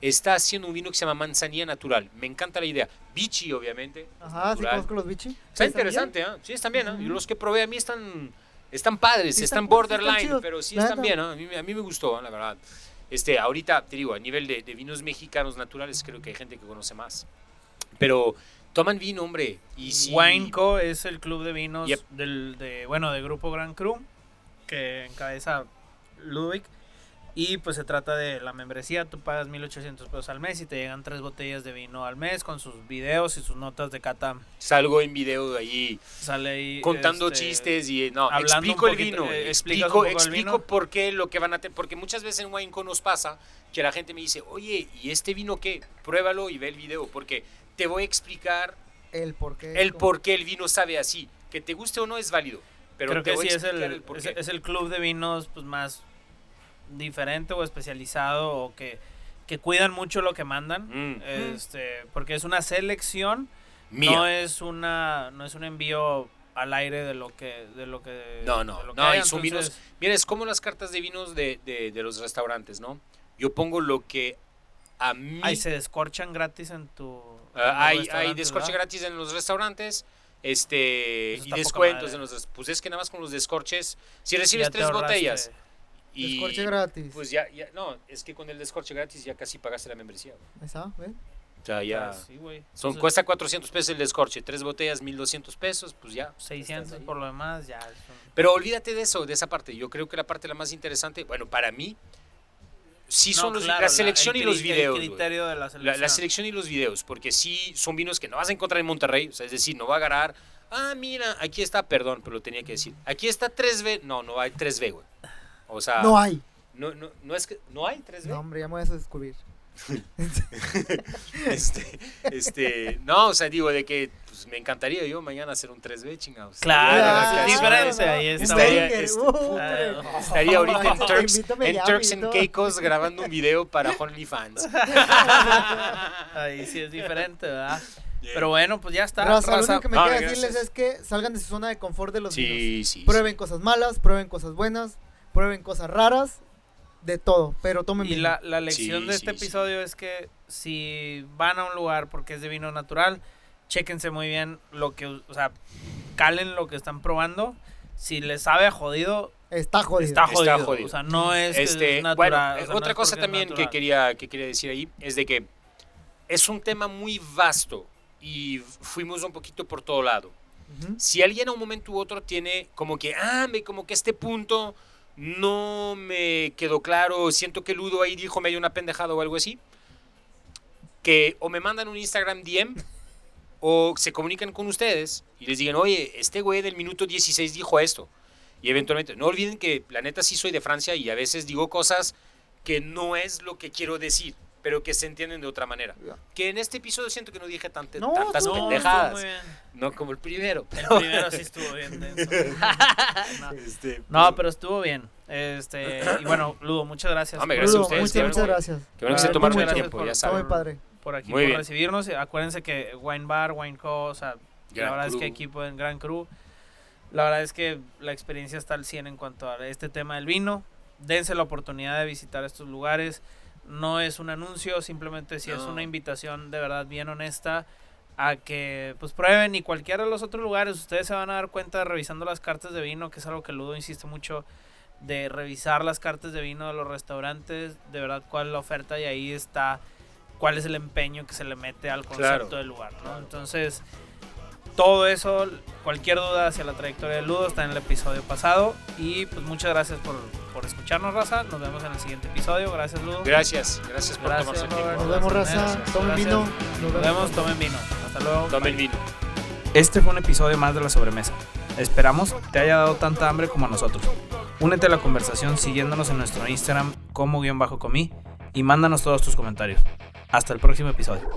está haciendo un vino que se llama Manzanilla Natural. Me encanta la idea. Bichi, obviamente. Ajá, sí conozco los bichi. Está ¿Están interesante, ¿ah? Sí, están bien, ¿ah? Y los que probé a mí están, están padres, Sí, están, están sí, están borderline, chidos, pero sí están bien, ¿ah? A mí, me- a mí me gustó, la verdad. Este, ahorita, te digo, a nivel de, de vinos mexicanos naturales, creo que hay gente que conoce más. Pero toman vino, hombre. Y sí, Wineco es el club de vinos Yep. del, de, bueno, de Grupo Gran Cru, que encabeza Ludwig. Y pues se trata de la membresía, tú pagas 1800 pesos al mes y te llegan tres botellas de vino al mes con sus videos y sus notas de cata. salgo en video de ahí Sale ahí. contando este, chistes y no, hablando explico el poquito, vino, eh, explicas un explico, poco del explico vino. por qué lo que van a tener, porque muchas veces en Wineco nos pasa que la gente me dice, oye, ¿y este vino qué? Pruébalo y ve el video, porque te voy a explicar El por qué. el por qué el vino sabe así. Que te guste o no es válido, pero Creo que sí es el, el, es, es el club de vinos pues más diferente o especializado o que, que cuidan mucho lo que mandan. Mm. Este, porque es una selección, Mía. no es una no es un envío al aire de lo que de lo que No, no, no, haya, y son vinos, mira, es como las cartas de vinos de, de- de los restaurantes, ¿no? Yo pongo lo que a mí... ay, se descorchan gratis en tu en Ah, hay, hay descorche ¿verdad? gratis en los restaurantes este y descuentos los des- pues es que nada más con los descorches si recibes tres botellas y Descorche gratis. pues ya, ya no es que con el descorche gratis ya casi pagaste la membresía o sea ya Ah, sí, güey. son Entonces, cuesta 400 pesos el descorche tres botellas 1200 pesos pues ya 600 estás ahí. por lo demás ya pero olvídate de eso de esa parte yo creo que la parte la más interesante bueno para mí sí No, son los- claro, la selección el y los videos El criterio de la La, selección. la selección y los videos, porque sí son vinos que no vas a encontrar en Monterrey, o sea, es decir, no va a agarrar, ah, mira, aquí está, perdón, pero lo tenía que decir, aquí está 3B, no, no hay 3B, güey. O sea, No hay. no, no, no es que, no hay 3B. No, hombre, ya me voy a descubrir. [LAUGHS] Este, este, no, o sea, digo, de que pues, me encantaría yo mañana hacer un 3B, chingados. Claro, Ah, es diferente, no, ahí. Estaría- este- ahorita en [LAUGHS] Turks, en ya, Turks and. Caicos grabando un video para OnlyFans. [LAUGHS] Ahí sí es diferente, ¿verdad? Pero bueno, pues ya está. Raza, lo único que me No, queda gracias. decirles es que salgan de su zona de confort de los sí. Prueben cosas malas, prueben cosas buenas, prueben cosas raras, de todo, pero tomen Y la, la lección Sí, de este sí, sí. episodio es que si van a un lugar porque es de vino natural, chéquense muy bien lo que, o sea, calen lo que están probando. Si les sabe a jodido, Está jodido. está jodido. Está jodido. O sea, no es, Este, es natural. bueno, o sea, no otra es cosa también que quería, que quería decir ahí es de que es un tema muy vasto y fuimos un poquito por todo lado. Si alguien a un momento u otro tiene como que, ah, me, como que este punto no me quedó claro, siento que Ludo ahí dijo medio una pendejada o algo así, que o me mandan un Instagram DM o se comunican con ustedes y les digan, oye, este güey del minuto 16 dijo esto. Y eventualmente, no olviden que la neta sí soy de Francia y a veces digo cosas que no es lo que quiero decir, pero que se entienden de otra manera. Ya. Que en este episodio siento que no dije tante- No, tantas No, pendejadas, estuvo muy bien. no como el primero. El primero sí estuvo bien denso. No. [LAUGHS] [LAUGHS] Este, No, pero estuvo bien. Este, y bueno, Ludo, muchas gracias. Hombre, por- gracias a Ludo, ustedes, muchas, muchas bueno. gracias. Qué bueno que Ah, se tomaron el tiempo, ya gracias Está muy saben. padre. por aquí Muy por bien. recibirnos. Acuérdense que Wine Bar, Wine Co, o sea, la Gran verdad es Cru. que equipo en Gran Cru. La verdad es que la experiencia está al 100 en cuanto a este tema del vino. Dense la oportunidad de visitar estos lugares. No es un anuncio, simplemente si es una invitación de verdad bien honesta a que pues prueben y cualquiera de los otros lugares ustedes se van a dar cuenta revisando las cartas de vino, que es algo que Ludo insiste mucho de revisar las cartas de vino de los restaurantes, de verdad cuál es la oferta y ahí está cuál es el empeño que se le mete al concepto Claro. del lugar, ¿no? Entonces, todo eso, cualquier duda hacia la trayectoria de Ludo está en el episodio pasado y pues muchas gracias por, por escucharnos, raza. Nos vemos en el siguiente episodio. Gracias, Ludo. Gracias, gracias por Gracias, tomarse el Robert. tiempo. Nos vemos, raza. Tomen vino. Nos vemos, tomen vino. Hasta luego. Tomen vino. Este fue un episodio más de la sobremesa. Esperamos te haya dado tanta hambre como a nosotros. Únete a la conversación siguiéndonos en nuestro Instagram como guion bajo comí y mándanos todos tus comentarios. Hasta el próximo episodio.